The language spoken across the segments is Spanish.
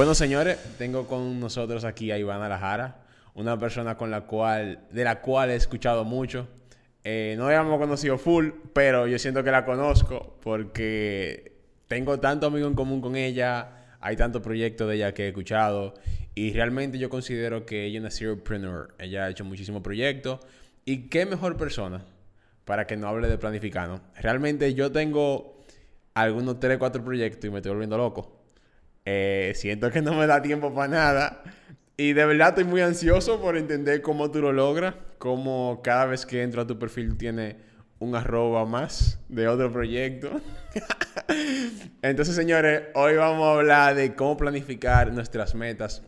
Bueno, señores, tengo con nosotros aquí a Ivana Lajara, una persona con la cual, de la cual he escuchado mucho. Eh, no habíamos conocido full, pero yo siento que la conozco porque tengo tanto amigo en común con ella, hay tantos proyectos de ella que he escuchado y realmente yo considero que ella es una serialpreneur. Ella ha hecho muchísimos proyectos y qué mejor persona para que no hable de planificando. Realmente yo tengo algunos 3, 4 proyectos y me estoy volviendo loco. Eh, siento que no me da tiempo para nada. Y de verdad estoy muy ansioso por entender cómo tú lo logras. Cómo cada vez que entro a tu perfil tiene un arroba más de otro proyecto. Entonces, señores, hoy vamos a hablar de cómo planificar nuestras metas,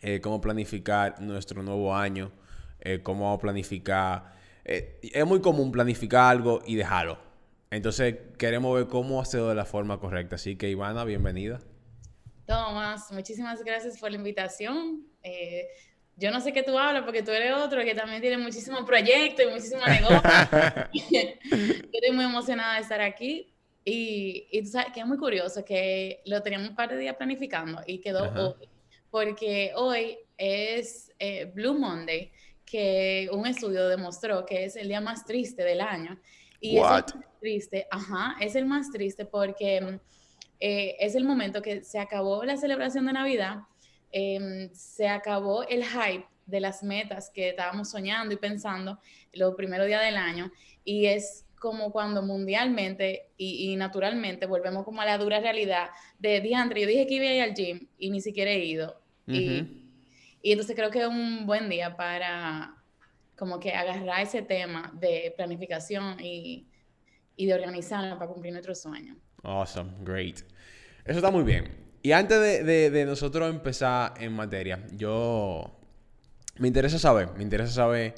eh, cómo planificar nuestro nuevo año, eh, cómo planificar... es muy común planificar algo y dejarlo. Entonces, queremos ver cómo hacerlo de la forma correcta. Así que, Ivana, bienvenida. Tomás, muchísimas gracias por la invitación. Eh, yo no sé qué tú hablas porque tú eres otro que también tiene muchísimos proyectos y muchísimos negocios. estoy muy emocionada de estar aquí. Y, y, tú sabes que es muy curioso que lo teníamos un par de días planificando y quedó hoy. Porque hoy es eh, Blue Monday, que un estudio demostró que es el día más triste del año. Y es el más triste, ajá, es el más triste porque eh, es el momento que se acabó la celebración de Navidad, em, se acabó el hype de las metas que estábamos soñando y pensando los primeros días del año y es como cuando mundialmente y, naturalmente volvemos como a la dura realidad de diantre, yo dije que iba a ir al gym y ni siquiera he ido. y, y entonces creo que es un buen día para como que agarrar ese tema de planificación y, y de organizarnos para cumplir nuestros sueños. Awesome, great. Eso está muy bien. Y antes de, nosotros empezar en materia, yo me interesa saber, me interesa saber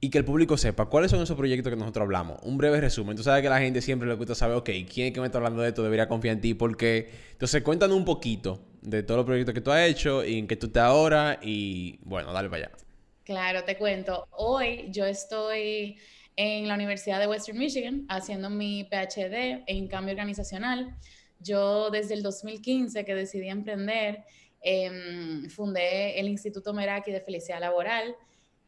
y que el público sepa cuáles son esos proyectos que nosotros hablamos. Un breve resumen. Tú sabes que la gente siempre le gusta saber, ok, ¿quién es que me está hablando de esto? Debería confiar en ti porque... Entonces, cuéntanos un poquito de todos los proyectos que tú has hecho y en qué tú estás ahora y bueno, dale para allá. Claro, te cuento. Hoy yo estoy en la Universidad de Western Michigan haciendo mi PhD en cambio organizacional. Yo desde el 2015 que decidí emprender, em, fundé el Instituto Meraki de Felicidad Laboral.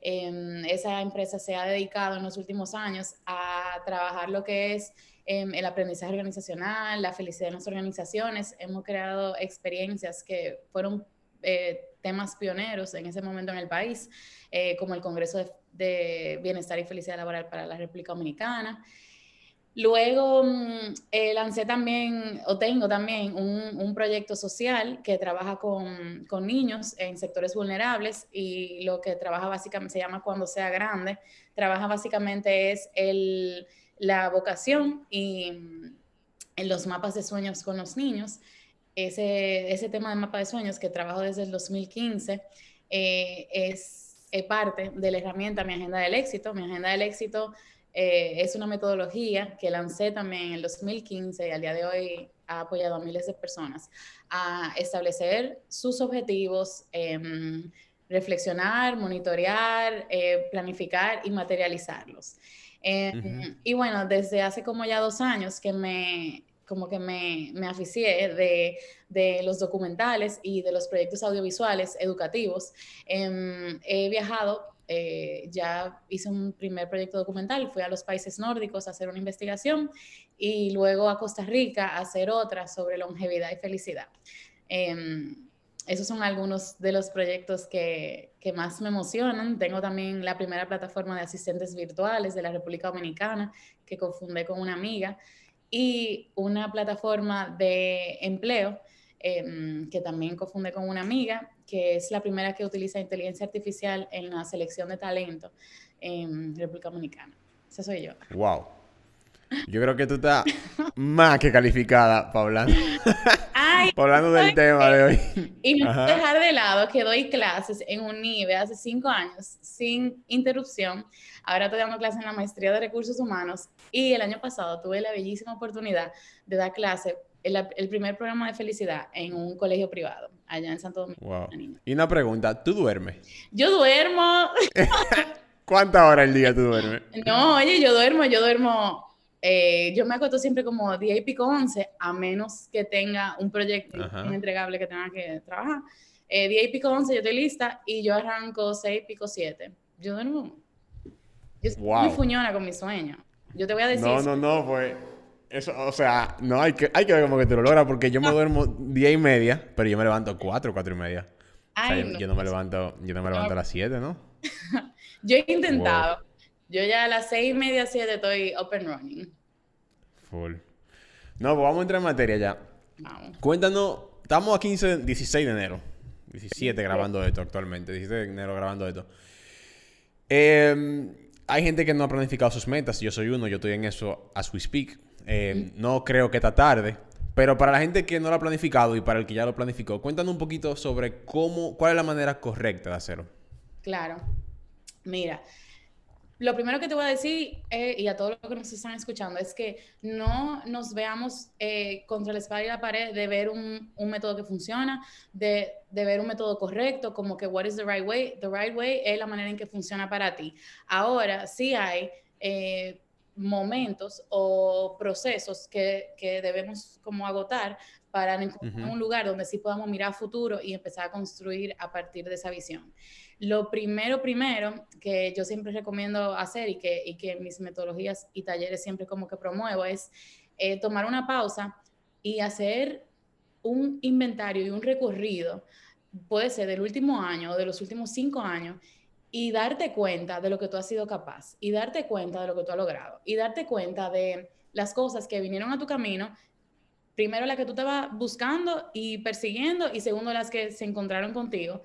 Em, esa empresa se ha dedicado en los últimos años a trabajar lo que es em, el aprendizaje organizacional, la felicidad en las organizaciones. Hemos creado experiencias que fueron eh, temas pioneros en ese momento en el país, eh, como el Congreso de Bienestar y Felicidad Laboral para la República Dominicana. Luego mm, eh, lancé también, o tengo también, un, proyecto social que trabaja con, con, niños en sectores vulnerables y lo que trabaja básicamente, se llama Cuando sea grande, trabaja básicamente es el, la vocación y mm, en los mapas de sueños con los niños. Ese, ese tema de mapa de sueños que trabajo desde el 2015 eh, es parte de la herramienta Mi Agenda del Éxito. Mi Agenda del Éxito eh, es una metodología que lancé también en el 2015 y al día de hoy ha apoyado a miles de personas a establecer sus objetivos, em, reflexionar, monitorear, eh, planificar y materializarlos. Em, y bueno, desde hace como ya dos años que me como que me, me aficié de, de, los documentales y de los proyectos audiovisuales educativos. Em, he viajado, eh, ya hice un primer proyecto documental, fui a los países nórdicos a hacer una investigación y luego a Costa Rica a hacer otra sobre longevidad y felicidad. Em, esos son algunos de los proyectos que, que, más me emocionan. Tengo también la primera plataforma de asistentes virtuales de la República Dominicana que confundé con una amiga y una plataforma de empleo em, que también confunde con una amiga, que es la primera que utiliza inteligencia artificial en la selección de talento en República Dominicana. Esa soy yo. Wow. Yo creo que tú estás más que calificada para hablar, hablando del tema de hoy. Y no dejar de lado que doy clases en un nivel hace cinco años sin interrupción. Ahora estoy dando clases en la maestría de recursos humanos y el año pasado tuve la bellísima oportunidad de dar clase el, el primer programa de felicidad en un colegio privado allá en Santo Domingo. Wow. Y una pregunta, ¿tú duermes? Yo duermo. ¿Cuántas horas al día tú duermes? No, oye, yo duermo, yo duermo eh, yo me acuesto siempre como 10 y pico 11, a menos que tenga un proyecto, un entregable que tenga que trabajar. Eh, 10 y pico 11 yo estoy lista y yo arranco 6 y pico 7. Yo duermo. Yo soy muy fuñona con mi sueño. Yo te voy a decir. No, no, no, pues. Eso, o sea, no, hay que, hay que ver cómo que te lo logras, porque yo me duermo 10 y media, pero yo me levanto 4, 4 y media. o sea, yo, no me levanto, yo no me levanto a las 7, ¿no? yo he intentado. Yo ya a las 6 y media, 7 estoy open running. Full. No, pues vamos a entrar en materia ya. Vamos. Cuéntanos, estamos a 15, 16 de enero. 17 grabando esto actualmente. 17 de enero grabando esto. Eh, hay gente que no ha planificado sus metas. Yo soy uno, yo estoy en eso as we speak. Eh, no creo que está tarde. Pero para la gente que no lo ha planificado y para el que ya lo planificó, cuéntanos un poquito sobre cómo, cuál es la manera correcta de hacerlo. Claro. Mira, lo primero que te voy a decir, eh, y a todos los que nos están escuchando, es que no nos veamos eh, contra la espada y la pared de ver un, un método que funciona, de, de, ver un método correcto, como que what is the right way. The right way es la manera en que funciona para ti. Ahora, sí hay eh, momentos o procesos que, que, debemos como agotar para encontrar un lugar donde sí podamos mirar a futuro y empezar a construir a partir de esa visión. Lo primero, primero, que yo siempre recomiendo hacer y que, y que mis metodologías y talleres siempre como que promuevo es eh, tomar una pausa y hacer un inventario y un recorrido, puede ser del último año o de los últimos cinco años, y darte cuenta de lo que tú has sido capaz, y darte cuenta de lo que tú has logrado, y darte cuenta de las cosas que vinieron a tu camino, primero las que tú estabas buscando y persiguiendo, y segundo las que se encontraron contigo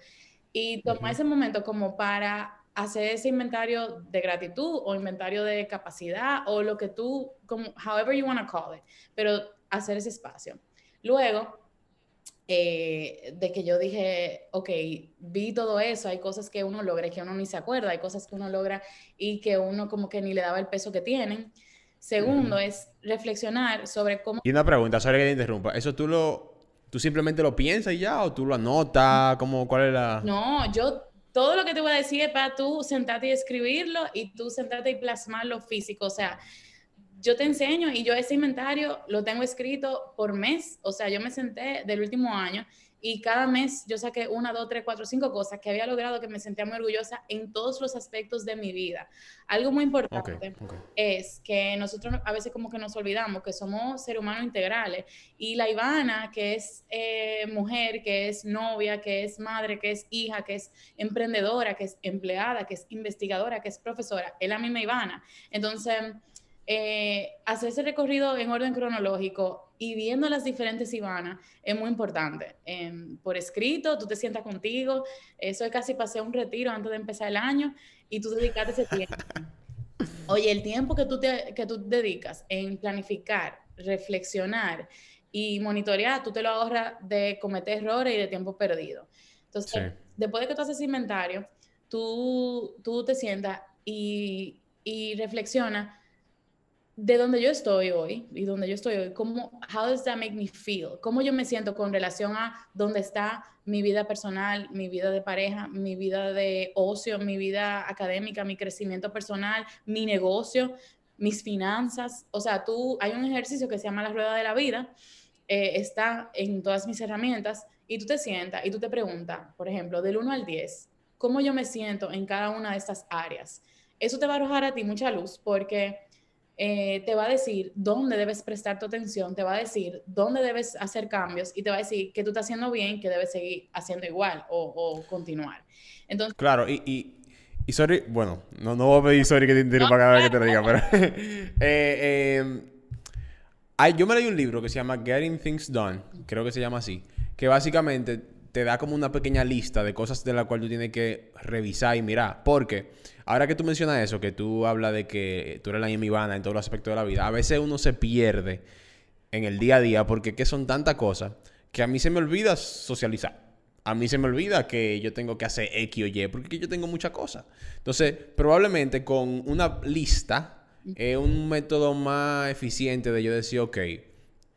y tomar ese momento como para hacer ese inventario de gratitud o inventario de capacidad o lo que tú, como, however you want to call it, pero hacer ese espacio. Luego, eh, de que yo dije, ok, vi todo eso, hay cosas que uno logra y que uno ni se acuerda, hay cosas que uno logra y que uno como que ni le daba el peso que tienen. Segundo es reflexionar sobre cómo... Y una pregunta, sorry que te interrumpa, ¿eso tú lo ¿Tú simplemente lo piensas y ya? ¿O tú lo anotas? ¿Cómo, ¿Cuál es la...? No, yo... Todo lo que te voy a decir es para tú sentarte y escribirlo y tú sentarte y plasmarlo físico. O sea, yo te enseño y yo ese inventario lo tengo escrito por mes. O sea, yo me senté del último año y cada mes yo saqué una, dos, tres, cuatro, cinco cosas que había logrado que me sentía muy orgullosa en todos los aspectos de mi vida. Algo muy importante es que nosotros a veces como que nos olvidamos que somos seres humanos integrales y la Ivana, que es eh, mujer, que es novia, que es madre, que es hija, que es emprendedora, que es empleada, que es investigadora, que es profesora, es la misma Ivana. Entonces eh, hacer ese recorrido en orden cronológico y viendo las diferentes Ivana es muy importante. Em, por escrito, tú te sientas contigo. Eso es casi pasé un retiro antes de empezar el año y tú dedicaste ese tiempo. Oye, el tiempo que tú, te, que tú dedicas en planificar, reflexionar y monitorear, tú te lo ahorras de cometer errores y de tiempo perdido. Entonces, después de que tú haces inventario, tú, tú te sientas y, y reflexionas de donde yo estoy hoy y donde yo estoy hoy, ¿cómo, how does that make me feel? ¿Cómo yo me siento con relación a dónde está mi vida personal, mi vida de pareja, mi vida de ocio, mi vida académica, mi crecimiento personal, mi negocio, mis finanzas? O sea, tú, hay un ejercicio que se llama la rueda de la vida, eh, está en todas mis herramientas y tú te sientas y tú te preguntas, por ejemplo, del 1 al 10, ¿cómo yo me siento en cada una de estas áreas? Eso te va a arrojar a ti mucha luz porque eh, te va a decir dónde debes prestar tu atención, te va a decir dónde debes hacer cambios y te va a decir que tú estás haciendo bien, que debes seguir haciendo igual o, continuar. Entonces, claro, y, y, sorry, bueno, no, no voy a pedir sorry que te interrumpa cada vez que te lo diga, pero eh, em, yo me leí un libro que se llama Getting Things Done, creo que se llama así, que básicamente te da como una pequeña lista de cosas de las cuales tú tienes que revisar y mirar, porque Ahora que tú mencionas eso, que tú hablas de que tú eres la Ivana en todos los aspectos de la vida, a veces uno se pierde en el día a día porque que son tantas cosas que a mí se me olvida socializar. A mí se me olvida que yo tengo que hacer X o Y porque yo tengo muchas cosas. Entonces, probablemente con una lista es un método más eficiente de yo decir, ok,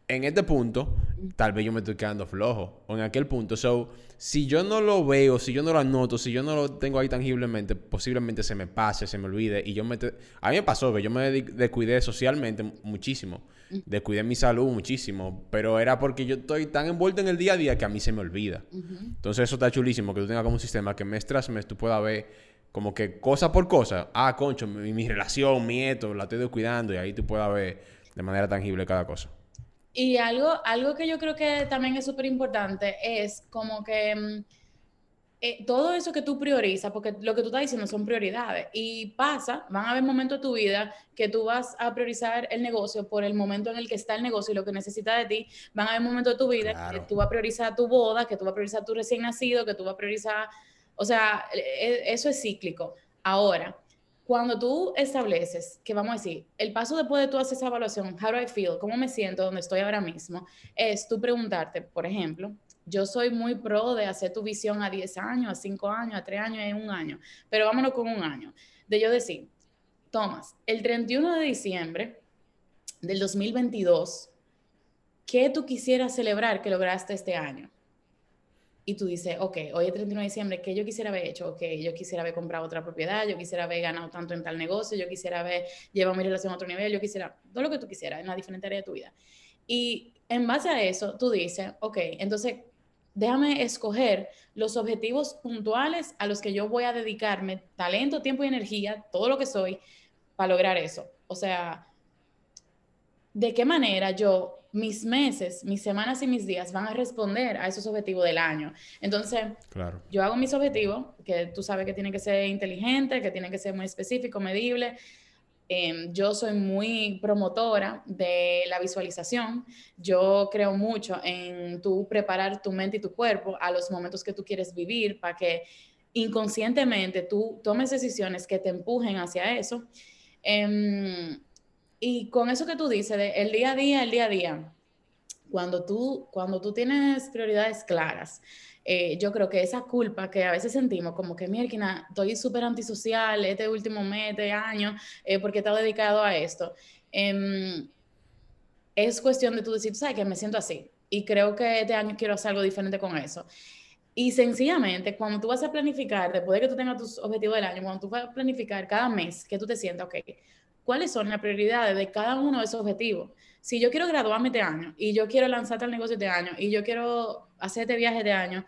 en este punto, tal vez yo me estoy quedando flojo. O en aquel punto. So, si yo no lo veo, si yo no lo anoto, si yo no lo tengo ahí tangiblemente, posiblemente se me pase, se me olvide. Y yo me... A mí me pasó que yo me descuidé socialmente muchísimo. Descuidé mi salud muchísimo. Pero era porque yo estoy tan envuelto en el día a día que a mí se me olvida. Entonces eso está chulísimo. Que tú tengas como un sistema que mes tras mes tú puedas ver como que cosa por cosa. Ah, concho, mi, mi relación, mi esto, la estoy descuidando. Y ahí tú puedas ver de manera tangible cada cosa. Y algo, algo que yo creo que también es súper importante es como que mm, eh, todo eso que tú priorizas, porque lo que tú estás diciendo son prioridades, y pasa, van a haber momentos de tu vida que tú vas a priorizar el negocio por el momento en el que está el negocio y lo que necesita de ti, van a haber momentos de tu vida que tú vas a priorizar tu boda, que tú vas a priorizar tu recién nacido, que tú vas a priorizar, o sea, e, e, eso es cíclico. Ahora, cuando tú estableces, que vamos a decir, el paso después de tú hacer esa evaluación, how do I feel, cómo me siento, donde estoy ahora mismo, es tú preguntarte, por ejemplo, yo soy muy pro de hacer tu visión a 10 años, a 5 años, a 3 años, a un año, pero vámonos con un año. De yo decir, Tomás, el 31 de diciembre del 2022, ¿qué tú quisieras celebrar que lograste este año? Y tú dices, ok, hoy es 31 de diciembre, ¿qué yo quisiera haber hecho? Ok, yo quisiera haber comprado otra propiedad, yo quisiera haber ganado tanto en tal negocio, yo quisiera haber llevado mi relación a otro nivel, yo quisiera, todo lo que tú quisieras en la diferente área de tu vida. Y en base a eso, tú dices, ok, entonces déjame escoger los objetivos puntuales a los que yo voy a dedicarme talento, tiempo y energía, todo lo que soy, para lograr eso. O sea, ¿de qué manera yo mis meses, mis semanas y mis días van a responder a esos objetivos del año. Entonces, claro. yo hago mis objetivos, que tú sabes que tienen que ser inteligentes, que tienen que ser muy específicos, medibles. Em, yo soy muy promotora de la visualización. Yo creo mucho en tú preparar tu mente y tu cuerpo a los momentos que tú quieres vivir para que inconscientemente tú tomes decisiones que te empujen hacia eso. Eh, y con eso que tú dices, de el día a día, el día a día, cuando tú, cuando tú tienes prioridades claras, eh, yo creo que esa culpa que a veces sentimos, como que, mierda, estoy súper antisocial este último mes, este año, eh, porque he estado dedicado a esto, em, es cuestión de tú decir, sabes que me siento así y creo que este año quiero hacer algo diferente con eso. Y sencillamente, cuando tú vas a planificar, después de que tú tengas tus objetivos del año, cuando tú vas a planificar cada mes que tú te sientas, ok, cuáles son las prioridades de cada uno de esos objetivos. Si yo quiero graduarme este año y yo quiero lanzar el negocio este año y yo quiero hacer este viaje este año,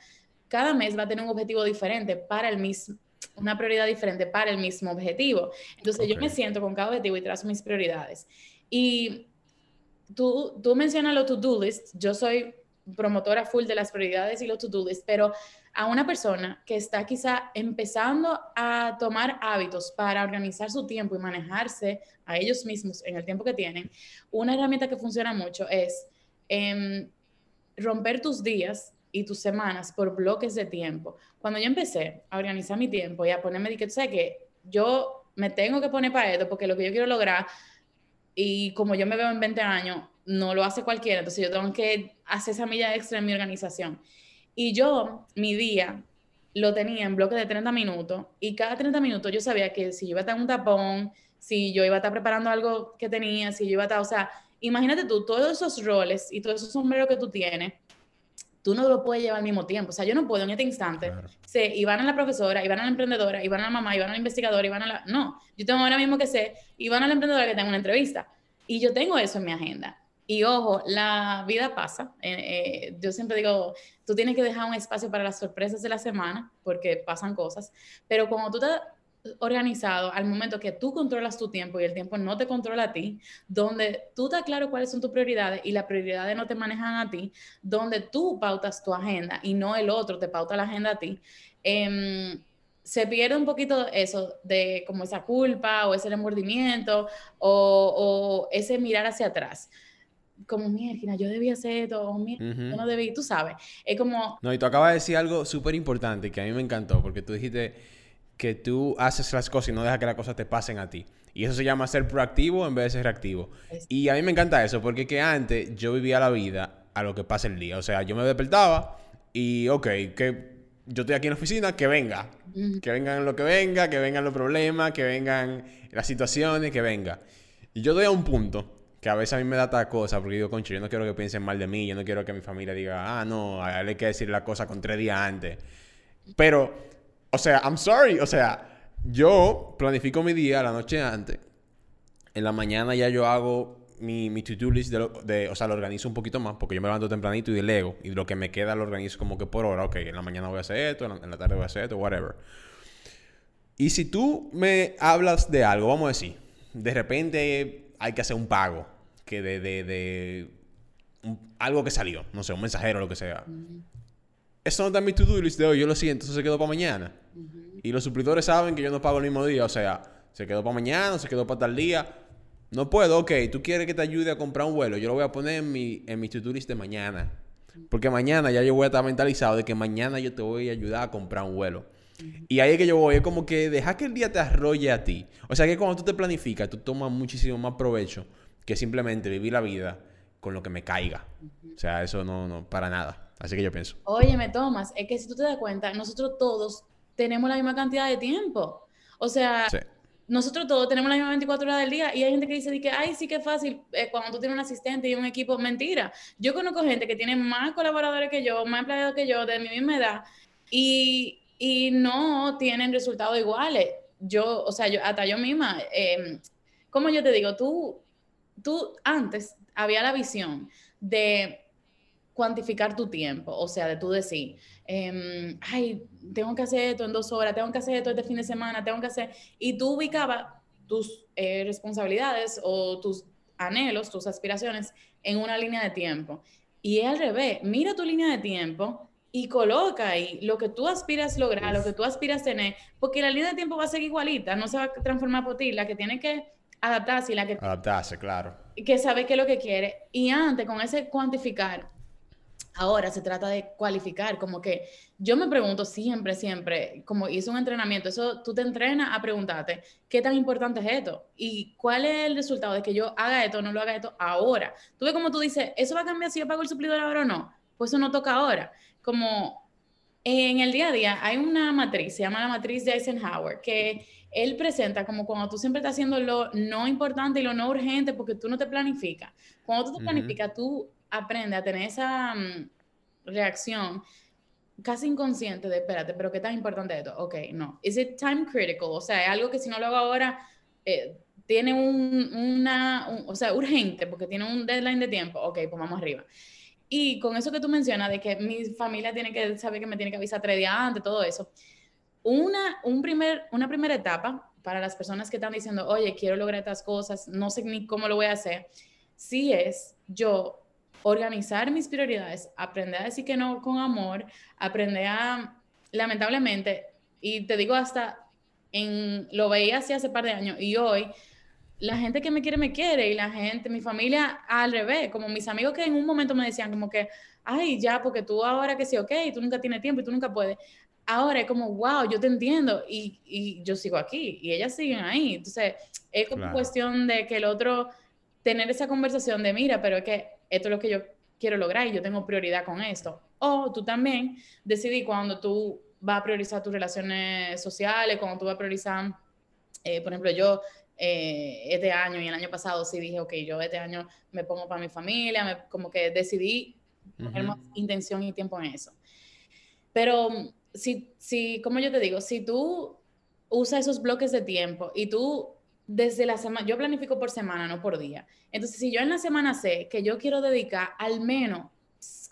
cada mes va a tener un objetivo diferente para el mismo, una prioridad diferente para el mismo objetivo. Entonces yo me siento con cada objetivo y trazo mis prioridades. Y tú, tú mencionas los to-do list, yo soy promotora full de las prioridades y los to-do list, pero a una persona que está quizá empezando a tomar hábitos para organizar su tiempo y manejarse a ellos mismos en el tiempo que tienen, una herramienta que funciona mucho es em, romper tus días y tus semanas por bloques de tiempo. Cuando yo empecé a organizar mi tiempo y a ponerme, que sé que yo me tengo que poner para esto porque lo que yo quiero lograr y como yo me veo en 20 años, no lo hace cualquiera, entonces yo tengo que hacer esa milla extra en mi organización. Y yo, mi día, lo tenía en bloques de 30 minutos y cada 30 minutos yo sabía que si yo iba a estar en un tapón, si yo iba a estar preparando algo que tenía, si yo iba a estar, o sea, imagínate tú, todos esos roles y todos esos sombreros que tú tienes, tú no lo puedes llevar al mismo tiempo. O sea, yo no puedo en este instante sé, iban a la profesora, iban a la emprendedora, iban a la mamá, iban a la investigadora, iban a la... No, yo tengo ahora mismo que sé, iban a la emprendedora que tengo una entrevista. Y yo tengo eso en mi agenda. Y ojo, la vida pasa. Eh, eh, yo siempre digo, tú tienes que dejar un espacio para las sorpresas de la semana, porque pasan cosas. Pero cuando tú estás organizado, al momento que tú controlas tu tiempo y el tiempo no te controla a ti, donde tú estás claro cuáles son tus prioridades y las prioridades no te manejan a ti, donde tú pautas tu agenda y no el otro te pauta la agenda a ti, em, se pierde un poquito eso de como esa culpa o ese remordimiento o, o ese mirar hacia atrás como, mierda, yo debía hacer esto, o yo no debí, tú sabes. Es como... No, y tú acabas de decir algo súper importante que a mí me encantó, porque tú dijiste que tú haces las cosas y no dejas que las cosas te pasen a ti. Y eso se llama ser proactivo en vez de ser reactivo. Y a mí me encanta eso, porque que antes yo vivía la vida a lo que pasa el día. O sea, yo me despertaba y, ok, que yo estoy aquí en la oficina, que venga. Que vengan lo que venga, que vengan los problemas, que vengan las situaciones, que venga. Y yo doy a un punto que a veces a mí me da esta cosa, porque digo, concho, yo no quiero que piensen mal de mí, yo no quiero que mi familia diga, ah, no, a él hay que decir la cosa con tres días antes. Pero, o sea, I'm sorry, o sea, yo planifico mi día la noche antes. En la mañana ya yo hago mi, mi to-do list, de, o sea, lo organizo un poquito más, porque yo me levanto tempranito y delego, y lo que me queda lo organizo como que por hora, ok, en la mañana voy a hacer esto, en la tarde voy a hacer esto, whatever. Y si tú me hablas de algo, vamos a decir, de repente hay que hacer un pago que de, de, algo que salió, no sé, un mensajero o lo que sea. Eso no está en mi to-do list de hoy, yo lo siento, eso se quedó para mañana. Y los suplidores saben que yo no pago el mismo día, o sea, se quedó para mañana, se quedó para tal día. No puedo, ok, tú quieres que te ayude a comprar un vuelo, yo lo voy a poner en mi, en mi to-do list de mañana. Porque mañana ya yo voy a estar mentalizado de que mañana yo te voy a ayudar a comprar un vuelo. Y ahí es que yo voy, es como que deja que el día te arrolle a ti. O sea que cuando tú te planificas, tú tomas muchísimo más provecho que simplemente vivir la vida con lo que me caiga. O sea, eso no, no, para nada. Así que yo pienso. Oye, me tomas, es que si tú te das cuenta, nosotros todos tenemos la misma cantidad de tiempo. O sea, nosotros todos tenemos la misma 24 horas del día y hay gente que dice que, ay, sí que es fácil eh, cuando tú tienes un asistente y un equipo. Mentira. Yo conozco gente que tiene más colaboradores que yo, más empleados que yo, de mi misma edad. Y, y no tienen resultados iguales. Yo, o sea, yo, hasta yo misma, eh, como yo te digo, tú, tú antes había la visión de cuantificar tu tiempo, o sea, de tú decir, em, ay, tengo que hacer esto en dos horas, tengo que hacer esto este fin de semana, tengo que hacer, y tú ubicabas tus eh, responsabilidades o tus anhelos, tus aspiraciones en una línea de tiempo. Y es al revés, mira tu línea de tiempo y coloca ahí lo que tú aspiras lograr, lo que tú aspiras tener, porque la línea de tiempo va a ser igualita, no se va a transformar por ti, la que tiene que adaptarse y la que... Adaptarse, claro. Que sabe qué es lo que quiere. Y antes, con ese cuantificar, ahora se trata de cualificar, como que yo me pregunto siempre, siempre, como hice un entrenamiento, eso tú te entrenas a preguntarte, ¿qué tan importante es esto? ¿Y cuál es el resultado de que yo haga esto o no lo haga esto ahora? Tú ves como tú dices, ¿eso va a cambiar si yo pago el suplidor ahora o no? Pues eso no toca ahora como en el día a día hay una matriz, se llama la matriz de Eisenhower, que él presenta como cuando tú siempre estás haciendo lo no importante y lo no urgente porque tú no te planificas. Cuando tú te planificas, tú aprendes a tener esa mm, reacción casi inconsciente de, espérate, pero ¿qué tan importante es esto? Ok, no. ¿Is it time critical? O sea, es algo que si no lo hago ahora, eh, tiene un, una, o sea, urgente porque tiene un deadline de tiempo. Ok, pues vamos arriba. Y con eso que tú mencionas, de que mi familia tiene que saber que me tiene que avisar tres días todo eso. Una, un primer, una primera etapa para las personas que están diciendo, oye, quiero lograr estas cosas, no sé ni cómo lo voy a hacer, sí es yo organizar mis prioridades, aprender a decir que no con amor, aprender a, lamentablemente, y te digo hasta, en, lo veía así hace par de años y hoy la gente que me quiere, me quiere, y la gente, mi familia al revés, como mis amigos que en un momento me decían como que, ay, ya, porque tú ahora que sí, ok, tú nunca tienes tiempo y tú nunca puedes. Ahora es como, wow, yo te entiendo y, y yo sigo aquí y ellas siguen ahí. Entonces, es como cuestión de que el otro, tener esa conversación de, mira, pero es que esto es lo que yo quiero lograr y yo tengo prioridad con esto. O tú también decidí cuando tú vas a priorizar tus relaciones sociales, cuando tú vas a priorizar, eh, por ejemplo, yo eh, este año y el año pasado sí dije, ok, yo este año me pongo para mi familia, me, como que decidí poner más intención y tiempo en eso. Pero si, si, como yo te digo, si tú usas esos bloques de tiempo y tú desde la semana, yo planifico por semana, no por día. Entonces, si yo en la semana sé que yo quiero dedicar al menos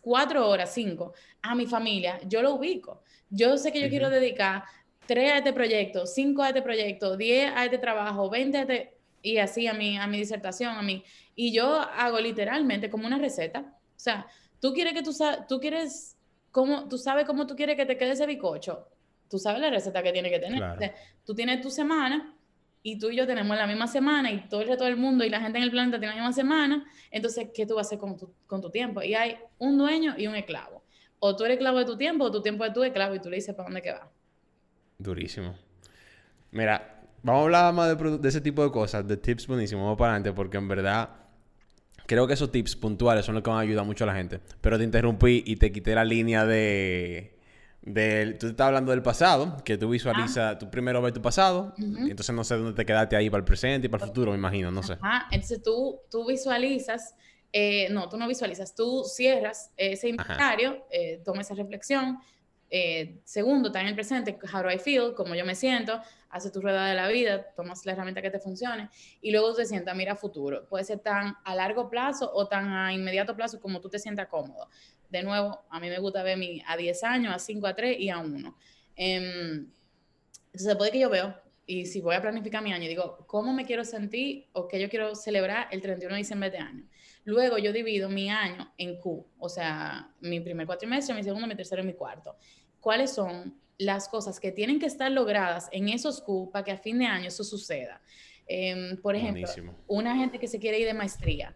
cuatro horas, cinco, a mi familia, yo lo ubico. Yo sé que yo quiero dedicar 3 a este proyecto, 5 a este proyecto, 10 a este trabajo, 20 a este, y así a mi, a mi disertación, a mí. Y yo hago literalmente como una receta. O sea, tú quieres que tú, tú quieres, cómo, tú sabes cómo tú quieres que te quede ese bicocho. Tú sabes la receta que tiene que tener. tú tienes tu semana y tú y yo tenemos la misma semana y todo el resto del mundo y la gente en el planeta tiene la misma semana. Entonces, ¿qué tú vas a hacer con tu, con tu tiempo? Y hay un dueño y un esclavo. O tú eres esclavo de tu tiempo o tu tiempo es tu esclavo y tú le dices para dónde que va. Durísimo. Mira, vamos a hablar más de, ese tipo de cosas, de tips buenísimos, vamos para adelante, porque en verdad creo que esos tips puntuales son los que van a ayudar mucho a la gente. Pero te interrumpí y te quité la línea de, Del, tú estás hablando del pasado, que tú visualizas, tú primero ves tu pasado, entonces no sé dónde te quedaste ahí para el presente y para el futuro, me imagino, no sé. Ajá, entonces tú, tú visualizas, eh, no, tú no visualizas, tú cierras ese inventario, eh, tomas esa reflexión, eh, segundo, está en el presente, how do I feel, cómo yo me siento, hace tu rueda de la vida, tomas la herramienta que te funcione y luego te sientas, mira futuro. Puede ser tan a largo plazo o tan a inmediato plazo como tú te sientas cómodo. De nuevo, a mí me gusta ver mi a 10 años, a 5, a 3 y a 1. Em, entonces, puede que yo veo, y si voy a planificar mi año, digo, ¿cómo me quiero sentir o qué yo quiero celebrar el 31 de diciembre de año? Luego yo divido mi año en Q, o sea, mi primer cuatrimestre, mi segundo, mi tercero y mi cuarto. ¿Cuáles son las cosas que tienen que estar logradas en esos Q para que a fin de año eso suceda? Em, por ejemplo, una gente que se quiere ir de maestría.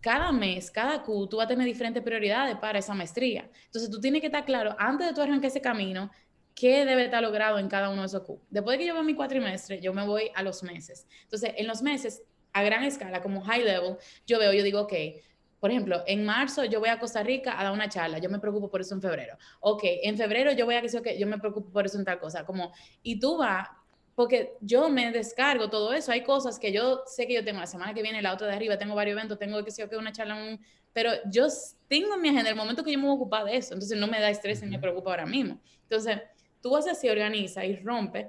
Cada mes, cada Q, tú vas a tener diferentes prioridades para esa maestría. Entonces, tú tienes que estar claro, antes de tú arrancar ese camino, qué debe estar logrado en cada uno de esos Q. Después de que yo veo mi cuatrimestre, yo me voy a los meses. Entonces, en los meses, a gran escala, como high level, yo veo, yo digo, ok, por ejemplo, en marzo yo voy a Costa Rica a dar una charla, yo me preocupo por eso en febrero. Ok, en febrero yo voy a que yo me preocupo por eso en tal cosa. Como, y tú vas, porque yo me descargo todo eso. Hay cosas que yo sé que yo tengo la semana que viene, la otra de arriba, tengo varios eventos, tengo que sé que una charla, un, pero yo tengo en mi agenda el momento que yo me voy a ocupar de eso. Entonces no me da estrés y me preocupa ahora mismo. Entonces, tú haces así, organiza y rompe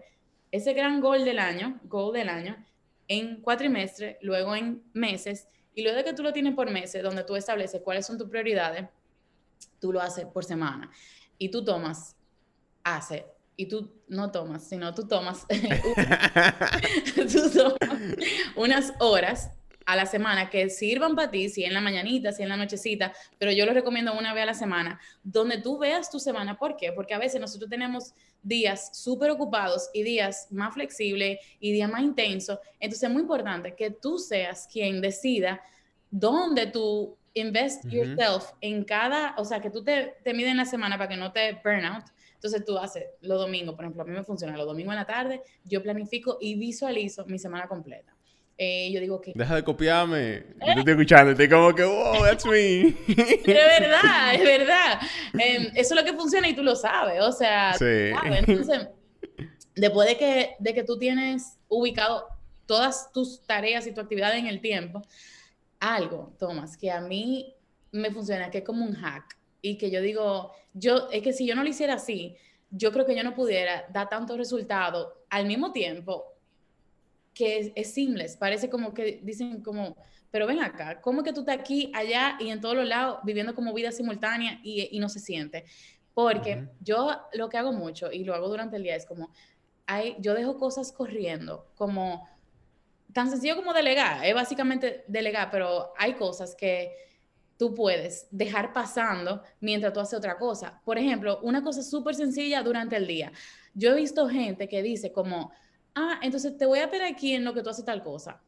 ese gran gol del año, goal del año, en cuatrimestre, luego en meses, y luego de que tú lo tienes por meses, donde tú estableces cuáles son tus prioridades, tú lo haces por semana. Y tú tomas, hace, y tú no tomas, sino tú tomas, tú tomas unas horas a la semana que sirvan para ti, si en la mañanita, si en la nochecita, pero yo lo recomiendo una vez a la semana, donde tú veas tu semana. ¿Por qué? Porque a veces nosotros tenemos días súper ocupados y días más flexibles y días más intensos. Entonces es muy importante que tú seas quien decida dónde tú invest yourself en cada, o sea, que tú te, te mides en la semana para que no te burn out. Entonces tú haces los domingos, por ejemplo, a mí me funciona los domingos en la tarde, yo planifico y visualizo mi semana completa. Eh, yo digo que... Deja de copiarme. ¿Eh? Yo te estoy escuchando, estoy como que, wow, that's me. Es verdad, es verdad. Em, eso es lo que funciona y tú lo sabes. O sea, sí. entonces, después de que, de que tú tienes ubicado todas tus tareas y tu actividad en el tiempo, algo, Tomás, que a mí me funciona, que es como un hack. Y que yo digo, yo, es que si yo no lo hiciera así, yo creo que yo no pudiera dar tantos resultados al mismo tiempo que es, es parece como que dicen como, pero ven acá, ¿cómo que tú estás aquí, allá y en todos los lados viviendo como vida simultánea y, y no se siente? Porque yo lo que hago mucho y lo hago durante el día es como, hay, yo dejo cosas corriendo, como tan sencillo como delegar, es básicamente delegar, pero hay cosas que tú puedes dejar pasando mientras tú haces otra cosa. Por ejemplo, una cosa súper sencilla durante el día. Yo he visto gente que dice como, ah, entonces te voy a esperar aquí en lo que tú haces tal cosa.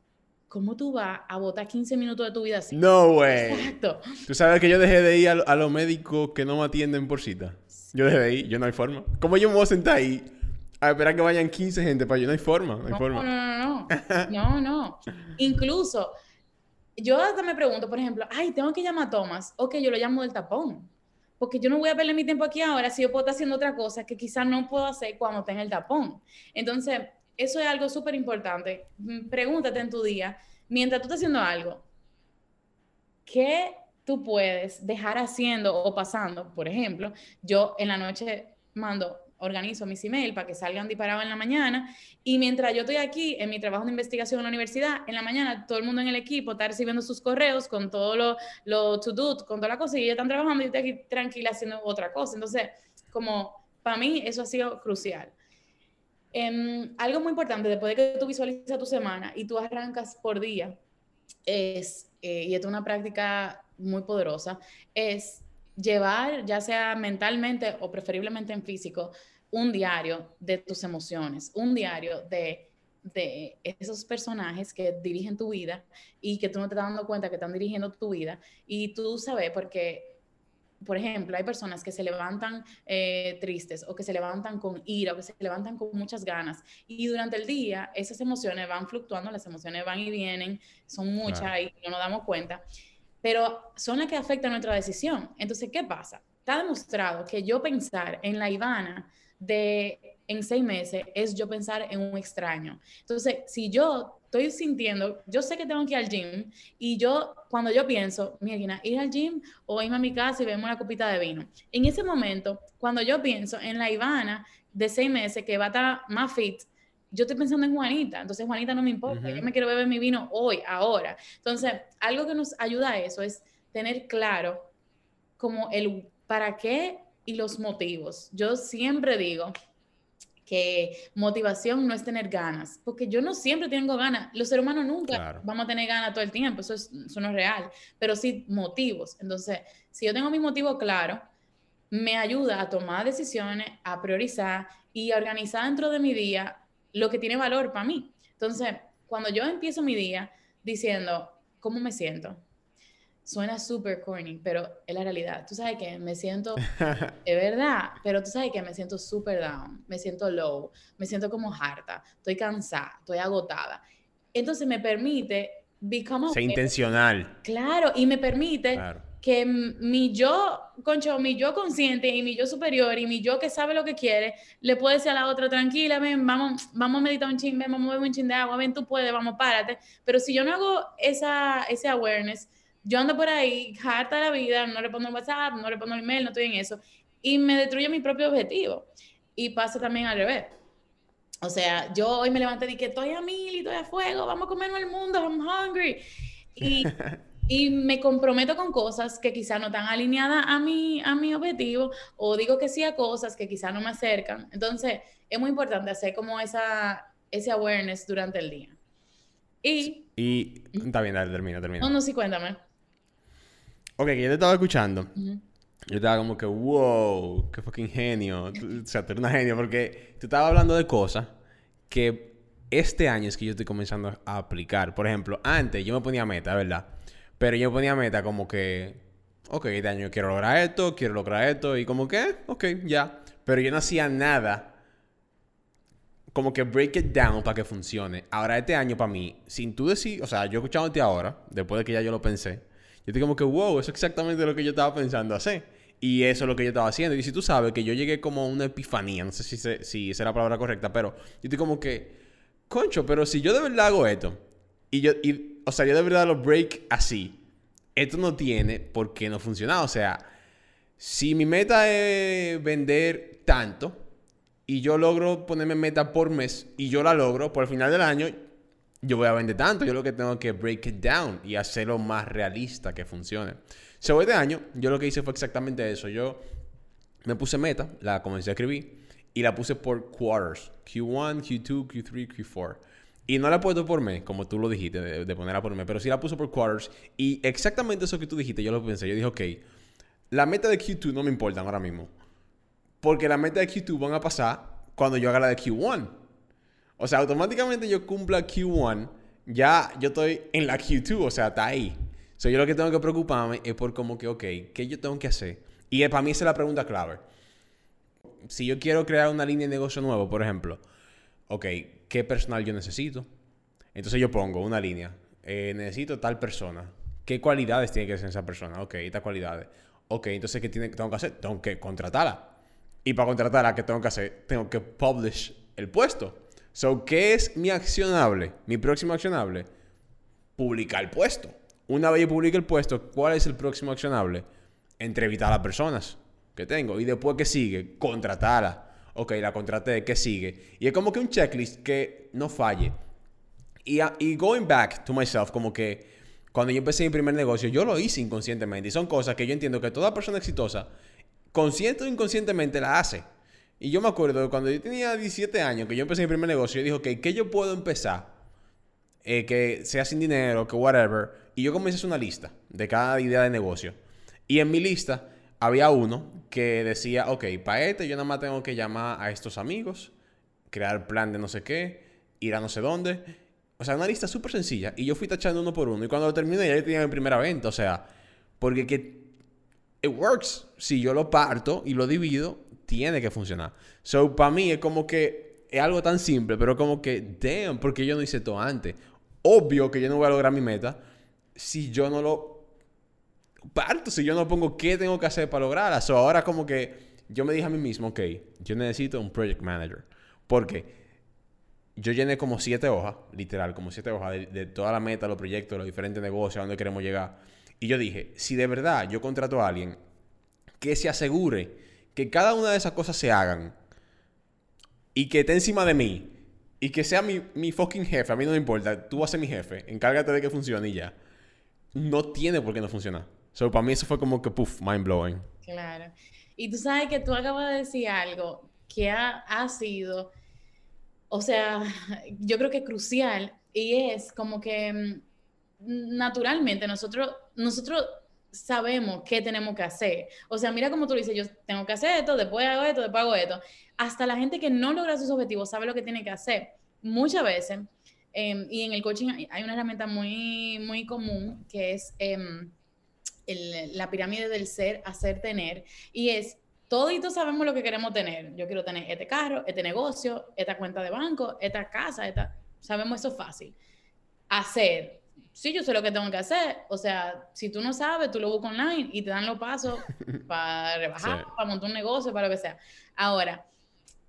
¿Cómo tú vas a votar 15 minutos de tu vida así? No, güey. Exacto. Tú sabes que yo dejé de ir a, los médicos que no me atienden por cita. Yo dejé de ir, yo no hay forma. ¿Cómo yo me voy a sentar ahí a esperar que vayan 15 gente para yo? No hay forma, no hay forma. No, no, no, no. no, no. Incluso, yo hasta me pregunto, por ejemplo, ay, tengo que llamar a Tomás. Ok, yo lo llamo del tapón. Porque yo no voy a perder mi tiempo aquí ahora si yo puedo estar haciendo otra cosa que quizás no puedo hacer cuando tenga el tapón. Entonces, eso es algo súper importante. Mm, pregúntate en tu día, mientras tú estás haciendo algo, ¿qué tú puedes dejar haciendo o pasando? Por ejemplo, yo en la noche mando, organizo mis emails para que salgan disparados en la mañana y mientras yo estoy aquí en mi trabajo de investigación en la universidad, en la mañana todo el mundo en el equipo está recibiendo sus correos con todo lo, lo to do, con toda la cosa y ellos están trabajando y yo estoy aquí tranquila haciendo otra cosa. Entonces, como para mí eso ha sido crucial. Em, algo muy importante, después de que tú visualizas tu semana y tú arrancas por día, es, eh, y esto es una práctica muy poderosa, es llevar, ya sea mentalmente o preferiblemente en físico, un diario de tus emociones, un diario de, de esos personajes que dirigen tu vida y que tú no te estás dando cuenta que están dirigiendo tu vida. Y tú sabes, porque por ejemplo, hay personas que se levantan eh, tristes o que se levantan con ira o que se levantan con muchas ganas y durante el día esas emociones van fluctuando, las emociones van y vienen, son muchas y no nos damos cuenta, pero son las que afectan nuestra decisión. Entonces, ¿qué pasa? está demostrado que yo pensar en la Ivana de en seis meses es yo pensar en un extraño. Entonces, si yo estoy sintiendo, yo sé que tengo que ir al gym y yo, cuando yo pienso, mira, ir al gym o irme a mi casa y beberme una copita de vino. En ese momento, cuando yo pienso en la Ivana de seis meses que va a estar más fit, yo estoy pensando en Juanita, entonces Juanita no me importa, yo me quiero beber mi vino hoy, ahora. Entonces, algo que nos ayuda a eso es tener claro como el para qué y los motivos. Yo siempre digo, que motivación no es tener ganas, porque yo no siempre tengo ganas, los seres humanos nunca vamos a tener ganas todo el tiempo, eso, es, eso no es real, pero sí motivos. Entonces, si yo tengo mi motivo claro, me ayuda a tomar decisiones, a priorizar y a organizar dentro de mi día lo que tiene valor para mí. Entonces, cuando yo empiezo mi día diciendo, ¿cómo me siento? Suena súper corny, pero es la realidad. Tú sabes que me siento, es verdad, pero tú sabes que me siento súper down, me siento low, me siento como harta, estoy cansada, estoy agotada. Entonces me permite become Ser intencional. Claro, y me permite que mi yo, concho, mi yo consciente y mi yo superior y mi yo que sabe lo que quiere, le puede decir a la otra, tranquila, ven, vamos, vamos a meditar un ching, ven, vamos a beber un ching de agua, ven, tú puedes, vamos, párate. Pero si yo no hago esa, ese awareness, yo ando por ahí, harta la vida, no respondo el WhatsApp, no respondo el email, no estoy en eso. Y me destruye mi propio objetivo. Y pasa también al revés. O sea, yo hoy me levanté y dije, estoy a mil y estoy a fuego, vamos a comernos el mundo, I'm hungry. Y, y me comprometo con cosas que quizá no están alineadas a mi, a mi objetivo, o digo que sí a cosas que quizá no me acercan. Entonces, es muy importante hacer como esa, ese awareness durante el día. Y... Y... Está bien, dale, termina, termina. No, no, sí, cuéntame. Ok, que yo te estaba escuchando. Yo estaba como que, wow, qué fucking genio. o sea, tú eres una genio porque tú estabas hablando de cosas que este año es que yo estoy comenzando a aplicar. Por ejemplo, antes yo me ponía meta, ¿verdad? Pero yo me ponía meta como que, ok, este año quiero lograr esto, quiero lograr esto, y como que, ok, ya. Pero yo no hacía nada como que break it down para que funcione. Ahora, este año para mí, sin tú decir, o sea, yo escuchándote ahora, después de que ya yo lo pensé, yo estoy como que, wow, eso es exactamente lo que yo estaba pensando hacer. Y eso es lo que yo estaba haciendo. Y si tú sabes que yo llegué como a una epifanía, no sé si, si esa es la palabra correcta, pero yo estoy como que, concho, pero si yo de verdad hago esto, y yo, y, o sea, yo de verdad lo break así, esto no tiene por qué no funcionar. O sea, si mi meta es vender tanto, y yo logro ponerme meta por mes, y yo la logro, por el final del año, yo voy a vender tanto, yo lo que tengo que break it down y hacerlo más realista que funcione. Sobre este año, yo lo que hice fue exactamente eso. Yo me puse meta, la comencé a escribir y la puse por quarters. Q1, Q2, Q3, Q4. Y no la he puesto por mes, como tú lo dijiste, de, ponerla por mes, pero sí la puse por quarters. Y exactamente eso que tú dijiste, yo lo pensé. Yo dije, ok, la meta de Q2 no me importa ahora mismo. Porque la meta de Q2 van a pasar cuando yo haga la de Q1. O sea, automáticamente yo cumpla Q1, ya yo estoy en la Q2, o sea, está ahí. So, yo lo que tengo que preocuparme es por como que, ok, ¿qué yo tengo que hacer? Y para mí es la pregunta clave. Si yo quiero crear una línea de negocio nuevo, por ejemplo, ok, ¿qué personal yo necesito? Entonces yo pongo una línea. Eh, necesito tal persona. ¿Qué cualidades tiene que ser esa persona? Ok, estas cualidades. Ok, entonces ¿qué tengo que hacer? Tengo que contratarla. Y para contratarla, ¿qué tengo que hacer? Tengo que publish el puesto. So, ¿qué es mi accionable? Mi próximo accionable. Publicar el puesto. Una vez yo publique el puesto, ¿cuál es el próximo accionable? Entrevistar a las personas que tengo. Y después, ¿qué sigue? Contratarla. Ok, la contraté, ¿qué sigue? Y es como que un checklist que no falle. Y, y going back to myself, como que cuando yo empecé mi primer negocio, yo lo hice inconscientemente. Y son cosas que yo entiendo que toda persona exitosa, consciente o inconscientemente, la hace. Y yo me acuerdo cuando yo tenía 17 años, que yo empecé mi primer negocio, yo dije, ok, ¿qué yo puedo empezar? Eh, que sea sin dinero, que whatever. Y yo comencé a hacer una lista de cada idea de negocio. Y en mi lista había uno que decía, ok, para este yo nada más tengo que llamar a estos amigos, crear plan de no sé qué, ir a no sé dónde. O sea, una lista súper sencilla. Y yo fui tachando uno por uno. Y cuando lo terminé ya tenía mi primera venta. O sea, porque que... It works. Si yo lo parto y lo divido, tiene que funcionar. So, para mí es como que es algo tan simple, pero como que, damn, porque yo no hice todo antes. Obvio que yo no voy a lograr mi meta si yo no lo parto si yo no pongo qué tengo que hacer para lograrla. So, ahora como que yo me dije a mí mismo, ok, yo necesito un project manager. Porque yo llené como siete hojas, literal, como siete hojas de, de toda la meta, los proyectos, los diferentes negocios, a dónde queremos llegar. Y yo dije, si de verdad yo contrato a alguien que se asegure que cada una de esas cosas se hagan y que esté encima de mí y que sea mi, mi fucking jefe, a mí no me importa, tú vas a ser mi jefe, encárgate de que funcione y ya. No tiene por qué no funcionar. So, para mí eso fue como que, puff, mind blowing. Claro. Y tú sabes que tú acabas de decir algo que ha, ha sido, o sea, yo creo que crucial y es como que mm, naturalmente nosotros, nosotros sabemos qué tenemos que hacer. O sea, mira como tú dices, yo tengo que hacer esto, después hago esto, después hago esto. Hasta la gente que no logra sus objetivos sabe lo que tiene que hacer. Muchas veces, em, y en el coaching hay una herramienta muy, muy común que es em, la pirámide del ser, hacer, tener, y es toditos sabemos lo que queremos tener. Yo quiero tener este carro, este negocio, esta cuenta de banco, esta casa, esta... sabemos eso fácil. Hacer, sí, yo sé lo que tengo que hacer. O sea, si tú no sabes, tú lo buscas online y te dan los pasos para rebajar, para montar un negocio, para lo que sea. Ahora,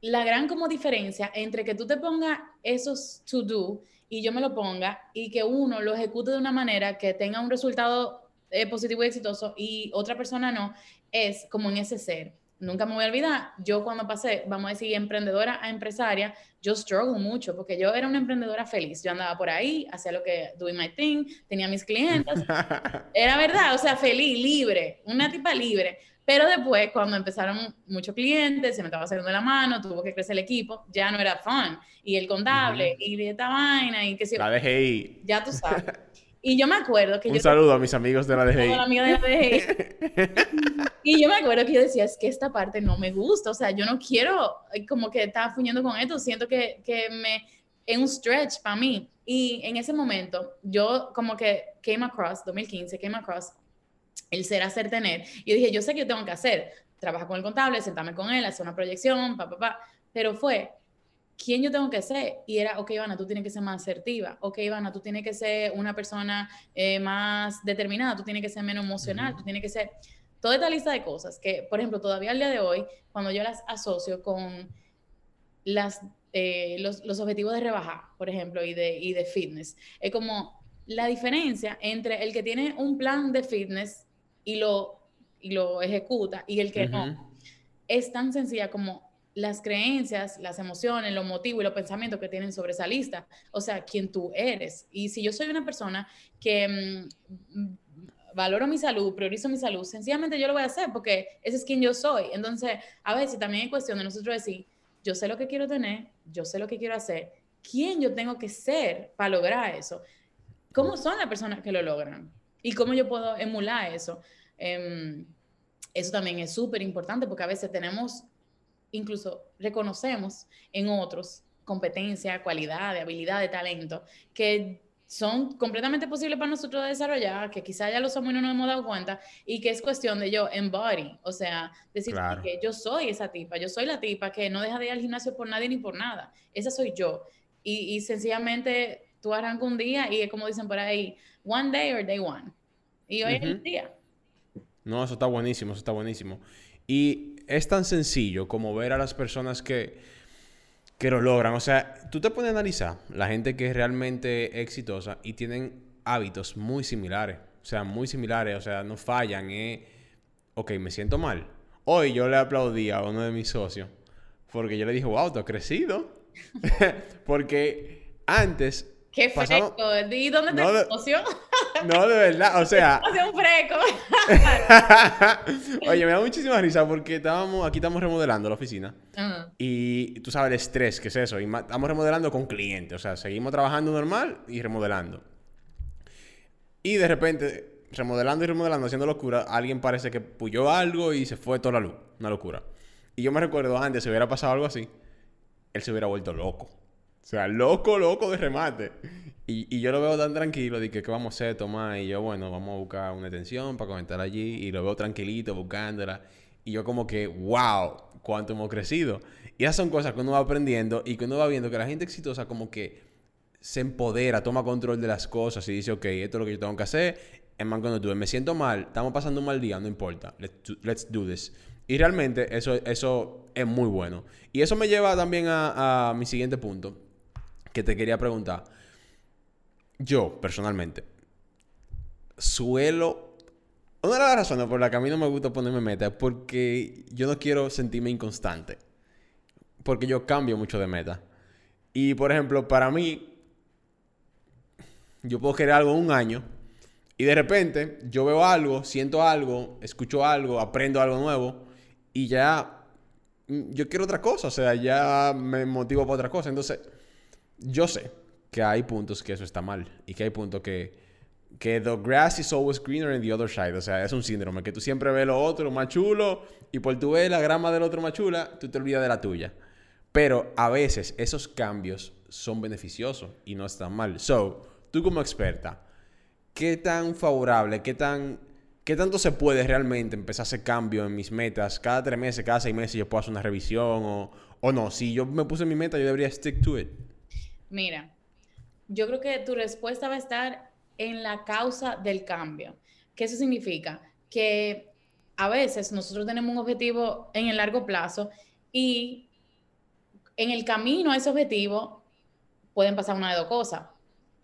la gran como diferencia entre que tú te pongas esos to do y yo me lo ponga y que uno lo ejecute de una manera que tenga un resultado eh, positivo y exitoso y otra persona no, es como en ese ser nunca me voy a olvidar, yo cuando pasé, vamos a decir, emprendedora a empresaria, yo struggle mucho porque yo era una emprendedora feliz. Yo andaba por ahí, hacía lo que, doing my thing, tenía mis clientes. Era verdad, o sea, feliz, libre, una tipa libre. Pero después, cuando empezaron muchos clientes, se me estaba saliendo la mano, tuvo que crecer el equipo, ya no era fun. Y el contable, y esta vaina, y que si... La DGI. Ya tú sabes. Y yo me acuerdo que Un yo... saludo a mis amigos de la DGI. Amiga de la DGI. y yo me acuerdo que yo decía, es que esta parte no me gusta, o sea, yo no quiero como que estar fuñendo con esto, siento que, que me es un stretch para mí. Y en ese momento, yo como que came across, 2015, came across el ser, hacer, tener. Y yo dije, yo sé que yo tengo que hacer, trabajar con el contable, sentarme con él, hacer una proyección, pa, pa, pa. Pero fue, quién yo tengo que ser. Y era, ok, Ivana, tú tienes que ser más asertiva. Ok, Ivana, tú tienes que ser una persona eh, más determinada. Tú tienes que ser menos emocional. Tú tienes que ser toda esta lista de cosas que, por ejemplo, todavía al día de hoy, cuando yo las asocio con las, eh, los, los, objetivos de rebajar, por ejemplo, y de, y de fitness, es como la diferencia entre el que tiene un plan de fitness y lo, y lo ejecuta y el que uh -huh. no. Es tan sencilla como las creencias, las emociones, los motivos y los pensamientos que tienen sobre esa lista, o sea, quién tú eres. Y si yo soy una persona que mmm, valoro mi salud, priorizo mi salud, sencillamente yo lo voy a hacer porque ese es quien yo soy. Entonces, a veces también hay cuestión de nosotros decir, yo sé lo que quiero tener, yo sé lo que quiero hacer, quién yo tengo que ser para lograr eso, cómo son las personas que lo logran y cómo yo puedo emular eso. Um, eso también es súper importante porque a veces tenemos incluso reconocemos en otros competencia, cualidad, habilidad, de talento, que son completamente posibles para nosotros desarrollar, que quizá ya lo somos y no nos hemos dado cuenta, y que es cuestión de yo embody, o sea, decir claro. que yo soy esa tipa, yo soy la tipa que no deja de ir al gimnasio por nadie ni por nada, esa soy yo, y, y sencillamente tú arrancas un día y es como dicen por ahí, one day or day one, y hoy uh -huh. es el día. No, eso está buenísimo, eso está buenísimo. Y es tan sencillo como ver a las personas que, que lo logran. O sea, tú te pones a analizar la gente que es realmente exitosa y tienen hábitos muy similares. O sea, muy similares. O sea, no fallan. Eh. Ok, me siento mal. Hoy yo le aplaudí a uno de mis socios porque yo le dije, wow, tú has crecido. porque antes Qué fresco. ¿Y dónde te no de, No, de verdad, o sea. Hace un freco. Oye, me da muchísima risa porque estábamos, aquí estamos remodelando la oficina. Uh -huh. Y tú sabes el estrés que es eso. Y estamos remodelando con clientes. O sea, seguimos trabajando normal y remodelando. Y de repente, remodelando y remodelando, haciendo locura, alguien parece que puyó algo y se fue toda la luz. Una locura. Y yo me recuerdo antes, si hubiera pasado algo así, él se hubiera vuelto loco. O sea, loco, loco de remate. Y, y yo lo veo tan tranquilo, de que qué vamos a hacer, Tomás. Y yo, bueno, vamos a buscar una atención para comentar allí. Y lo veo tranquilito, buscándola. Y yo como que, wow, cuánto hemos crecido. Y esas son cosas que uno va aprendiendo y que uno va viendo que la gente exitosa como que se empodera, toma control de las cosas y dice, ok, esto es lo que yo tengo que hacer. I'm gonna do it. Me siento mal, estamos pasando un mal día, no importa. Let's do, this. Y realmente eso, eso es muy bueno. Y eso me lleva también a, a mi siguiente punto, que te quería preguntar. Yo, personalmente, suelo una de las razones por las que a mí no me gusta ponerme meta es porque yo no quiero sentirme inconstante. Porque yo cambio mucho de meta. Y por ejemplo, para mí, yo puedo querer algo un año y de repente yo veo algo, siento algo, escucho algo, aprendo algo nuevo y ya mm, yo quiero otra cosa. O sea, ya me motivo para otra cosa. Entonces, yo sé que hay puntos que eso está mal y que hay puntos que que the grass is always greener in the other side. O sea, es un síndrome que tú siempre ves lo otro más chulo y por tu ver la grama del otro más chula, tú te olvidas de la tuya. Pero a veces esos cambios son beneficiosos y no están mal. So, tú como experta, ¿qué tan favorable, qué tan... ¿Qué tanto se puede realmente empezar a hacer cambio en mis metas? Cada tres meses, cada seis meses yo puedo hacer una revisión o, o no. Si yo me puse mi meta, yo debería stick to it. Mira, yo creo que tu respuesta va a estar en la causa del cambio. ¿Qué eso significa? Que a veces nosotros tenemos un objetivo en el largo plazo y en el camino a ese objetivo pueden pasar una de dos cosas.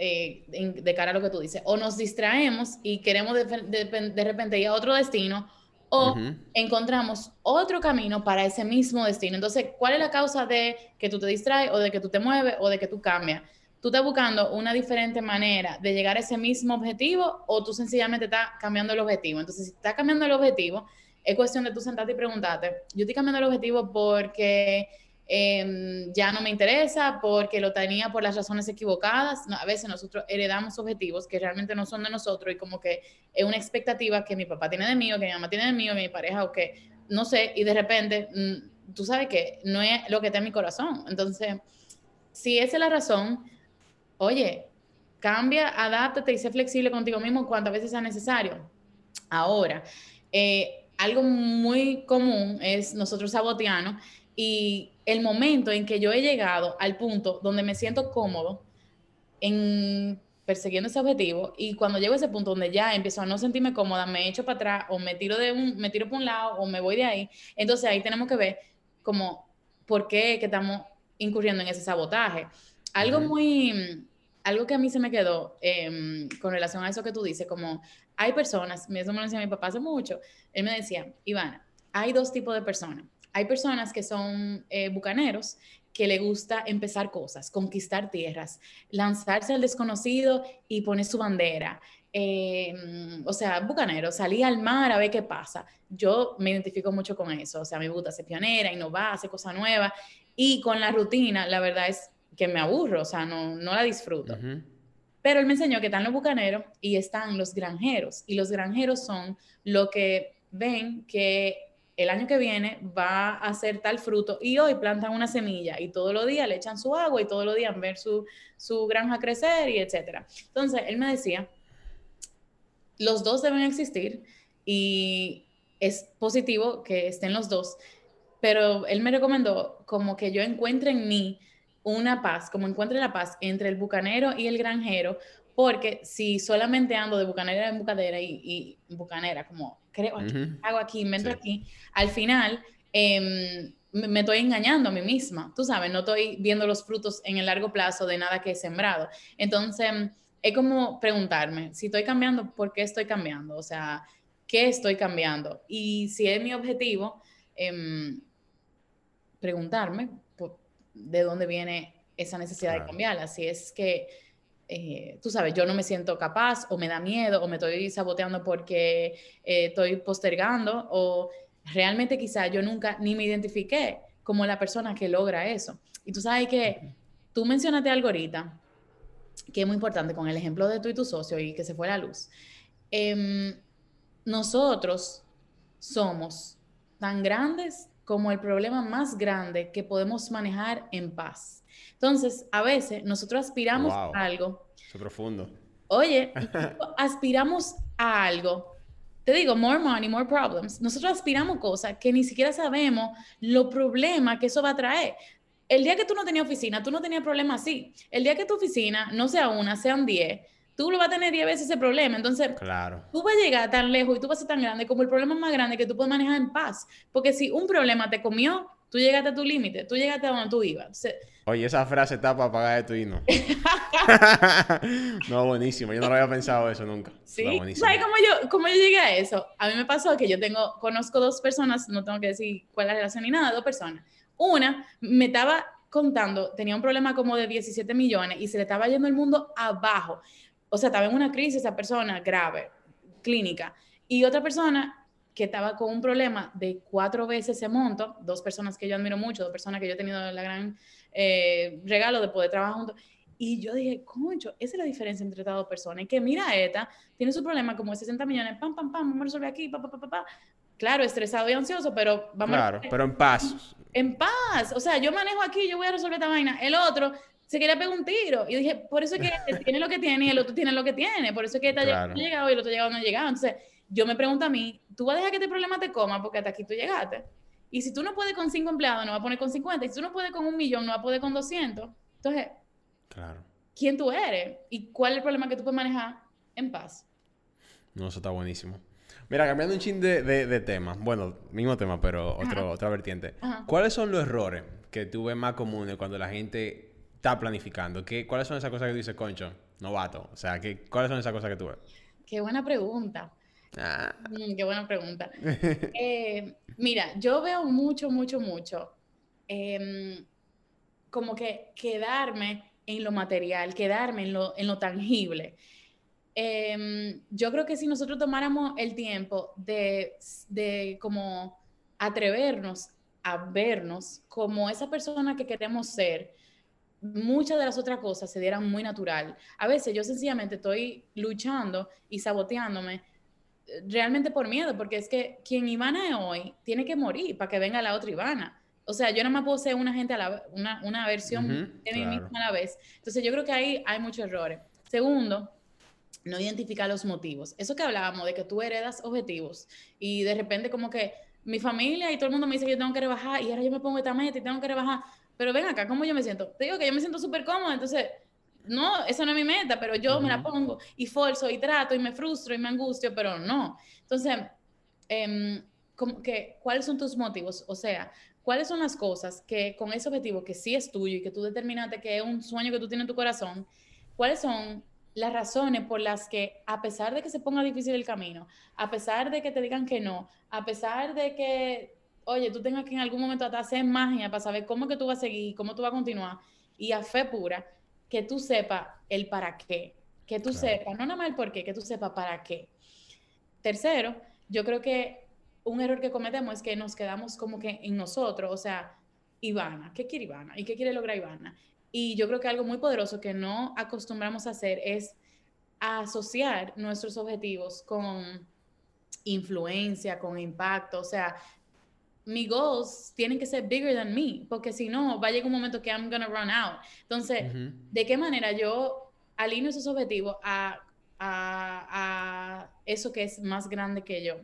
Eh, de cara a lo que tú dices, o nos distraemos y queremos de, repente ir a otro destino, o encontramos otro camino para ese mismo destino. Entonces, ¿cuál es la causa de que tú te distraes o de que tú te mueves o de que tú cambias? tú estás buscando una diferente manera de llegar a ese mismo objetivo o tú sencillamente estás cambiando el objetivo. Entonces, si estás cambiando el objetivo, es cuestión de tú sentarte y preguntarte, yo estoy cambiando el objetivo porque em, ya no me interesa, porque lo tenía por las razones equivocadas. a veces nosotros heredamos objetivos que realmente no son de nosotros y como que es una expectativa que mi papá tiene de mí o que mi mamá tiene de mí o mi pareja o que no sé, y de repente mm, tú sabes que no es lo que está en mi corazón. Entonces, si esa es la razón, oye, cambia, adáptate y sé flexible contigo mismo cuantas veces sea necesario. Ahora, eh, algo muy común es nosotros saboteanos y el momento en que yo he llegado al punto donde me siento cómodo en persiguiendo ese objetivo y cuando llego a ese punto donde ya empiezo a no sentirme cómoda, me echo para atrás o me tiro de un me tiro por un lado o me voy de ahí, entonces ahí tenemos que ver como por qué que estamos incurriendo en ese sabotaje. Algo muy, algo que a mí se me quedó em, con relación a eso que tú dices, como hay personas, eso me lo decía mi papá hace mucho, él me decía, Ivana, hay dos tipos de personas. Hay personas que son eh, bucaneros, que le gusta empezar cosas, conquistar tierras, lanzarse al desconocido y poner su bandera. Em, o sea, bucanero, salir al mar a ver qué pasa. Yo me identifico mucho con eso. O sea, me gusta ser pionera, innovar, hacer cosas nuevas. Y con la rutina, la verdad es que me aburro, o sea, no, no la disfruto. Pero él me enseñó que están los bucaneros y están los granjeros. Y los granjeros son lo que ven que el año que viene va a hacer tal fruto y hoy plantan una semilla y todos los días le echan su agua y todos los días ver su, su granja crecer y etcétera. Entonces, él me decía, los dos deben existir y es positivo que estén los dos, pero él me recomendó como que yo encuentre en mí una paz, como encuentre la paz entre el bucanero y el granjero, porque si solamente ando de bucanera en bucanera y, bucanera, como creo hago aquí, invento aquí, al final em, me, estoy engañando a mí misma, tú sabes, no estoy viendo los frutos en el largo plazo de nada que he sembrado. Entonces, es como preguntarme, si estoy cambiando, ¿por qué estoy cambiando? O sea, ¿qué estoy cambiando? Y si es mi objetivo, em, preguntarme, de dónde viene esa necesidad de cambiarla. Si es que, eh, tú sabes, yo no me siento capaz o me da miedo o me estoy saboteando porque eh, estoy postergando o realmente quizá yo nunca ni me identifiqué como la persona que logra eso. Y tú sabes que tú mencionaste algo ahorita que es muy importante con el ejemplo de tú y tu socio y que se fue la luz. Em, nosotros somos tan grandes como el problema más grande que podemos manejar en paz. Entonces, a veces nosotros aspiramos a algo. Es profundo. Oye, aspiramos a algo. Te digo, more money, more problems. Nosotros aspiramos cosas que ni siquiera sabemos los problemas que eso va a traer. El día que tú no tenías oficina, tú no tenías problemas así. El día que tu oficina no sea una, sean diez, tú lo vas a tener 10 veces ese problema. Entonces, claro. tú vas a llegar tan lejos y tú vas a ser tan grande como el problema más grande que tú puedes manejar en paz. Porque si un problema te comió, tú llegaste a tu límite, tú llegaste a donde tú ibas. Oye, esa frase está para pagar de tu hino. no, buenísimo. Yo no lo había pensado eso nunca. Sí. ¿Sabes cómo yo, cómo yo llegué a eso? A mí me pasó que yo tengo, conozco dos personas, no tengo que decir cuál es la relación ni nada, dos personas. Una me estaba contando, tenía un problema como de 17 millones y se le estaba yendo el mundo abajo. O sea, estaba en una crisis esa persona grave, clínica. Y otra persona que estaba con un problema de cuatro veces ese monto, dos personas que yo admiro mucho, dos personas que yo he tenido el gran eh, regalo de poder trabajar juntos. Y yo dije, concho, esa es la diferencia entre estas dos personas. Y que mira, esta tiene su problema como de 60 millones, pam, pam, pam, vamos a resolver aquí, pa, pa, pa, pa, Claro, estresado y ansioso, pero vamos Claro, pero en paz. En paz. O sea, yo manejo aquí, yo voy a resolver esta vaina. El otro se quería pegar un tiro. Y dije, por eso es que tiene lo que tiene y el otro tiene lo que tiene. Por eso es que este claro. no ha llegado y el otro llegado no ha llegado. Entonces, yo me pregunto a mí, ¿tú vas a dejar que este problema te coma porque hasta aquí tú llegaste? Y si tú no puedes con cinco empleados, no vas a poner con 50. Y si tú no puedes con un millón, no vas a poder con 200. Entonces, claro. ¿quién tú eres? ¿Y cuál es el problema que tú puedes manejar en paz? No, eso está buenísimo. Mira, cambiando un chin de, de, tema. Bueno, mismo tema, pero otro, otra vertiente. ¿Cuáles son los errores que tú ves más comunes cuando la gente está planificando? ¿Qué, ¿Cuáles son esas cosas que tú dices, concho, novato? O sea, ¿qué, ¿cuáles son esas cosas que tú ves? Qué buena pregunta. Ah. Mm, qué buena pregunta. Eh, mira, yo veo mucho, mucho, mucho em, como que quedarme en lo material, quedarme en lo, en lo tangible. Em, yo creo que si nosotros tomáramos el tiempo de, de como atrevernos a vernos como esa persona que queremos ser, muchas de las otras cosas se dieran muy natural. A veces yo sencillamente estoy luchando y saboteándome realmente por miedo, porque es que quien Ivana es hoy tiene que morir para que venga la otra Ivana. O sea, yo no me puedo ser una gente a la una, una versión de mí misma a la vez. Entonces, yo creo que ahí hay muchos errores. Segundo, no identificar los motivos. Eso que hablábamos de que tú heredas objetivos y de repente como que mi familia y todo el mundo me dice que yo tengo que rebajar y ahora yo me pongo esta meta y tengo que rebajar. Pero ven acá, ¿cómo yo me siento? Te digo que yo me siento súper cómoda, entonces no, esa no es mi meta, pero yo me la pongo y forzo y trato y me frustro y me angustio, pero no. Entonces, eh, que, ¿cuáles son tus motivos? O sea, ¿cuáles son las cosas que con ese objetivo que sí es tuyo y que tú determinaste que es un sueño que tú tienes en tu corazón, cuáles son las razones por las que, a pesar de que se ponga difícil el camino, a pesar de que te digan que no, a pesar de que, oye, tú tengas que en algún momento hasta hacer magia para saber cómo que tú vas a seguir, cómo tú vas a continuar, y a fe pura, que tú sepas el para qué, que tú sepas, no nada más el por qué, que tú sepas para qué. Tercero, yo creo que un error que cometemos es que nos quedamos como que en nosotros, o sea, Ivana, ¿qué quiere Ivana? ¿Y qué quiere lograr Ivana? Y yo creo que algo muy poderoso que no acostumbramos a hacer es asociar nuestros objetivos con influencia, con impacto, o sea, mis goals tienen que ser bigger than me, porque si no, va a llegar un momento que I'm gonna run out. Entonces, ¿de qué manera yo alineo esos objetivos a, a, eso que es más grande que yo?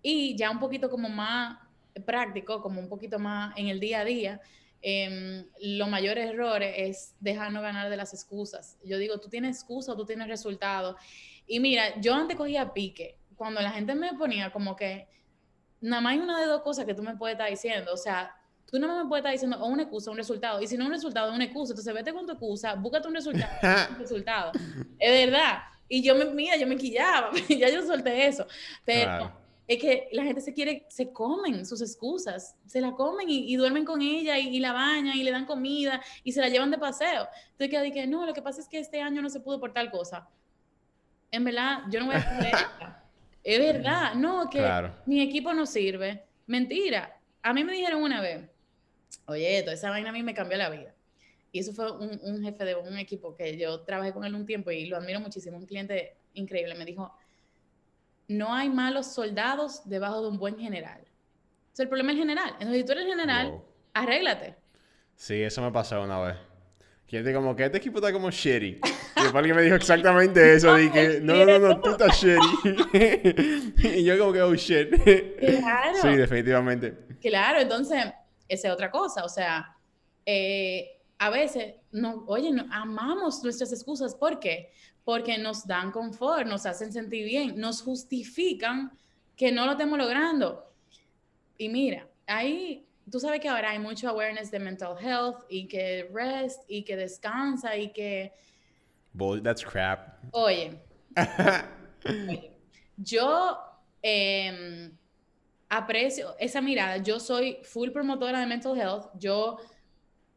Y ya un poquito como más práctico, como un poquito más en el día a día, eh, los mayores errores es dejarnos ganar de las excusas. Yo digo, tú tienes excusa, tú tienes resultados. Y mira, yo antes cogía pique, cuando la gente me ponía como que nada más hay una de dos cosas que tú me puedes estar diciendo. O sea, tú nada más me puedes estar diciendo o una excusa un resultado. Y si no un resultado, una excusa. Entonces vete con tu excusa, búscate un resultado. un resultado. Es verdad. Y yo me, mira, yo me quillaba, ya yo solté eso. Pero es que la gente se quiere, se comen sus excusas, se la comen y, duermen con ella y, la bañan y le dan comida y se la llevan de paseo. Entonces que no, lo que pasa es que este año no se pudo por tal cosa. En verdad, yo no voy a hacer es verdad, no, que mi equipo no sirve. Mentira. A mí me dijeron una vez, oye, toda esa vaina a mí me cambió la vida. Y eso fue un, jefe de un equipo que yo trabajé con él un tiempo y lo admiro muchísimo, un cliente increíble. Me dijo, no hay malos soldados debajo de un buen general. O el problema es el general. Entonces, si tú eres general, arréglate. Sí, eso me pasó una vez. Que te como que este equipo está como shitty. Y después alguien me dijo exactamente eso. Dije, no, no, no, tú estás shitty. y yo como que, oh shit. Claro. Sí, definitivamente. Claro, entonces, esa es otra cosa. O sea, eh, a veces, no, oye, no, amamos nuestras excusas. ¿Por qué? porque nos dan confort, nos hacen sentir bien, nos justifican que no lo estemos logrando. Y mira, ahí tú sabes que ahora hay mucho awareness de mental health y que rest y que descansa y que... that's crap. Oye, yo em, aprecio esa mirada. Yo soy full promotora de mental health. Yo,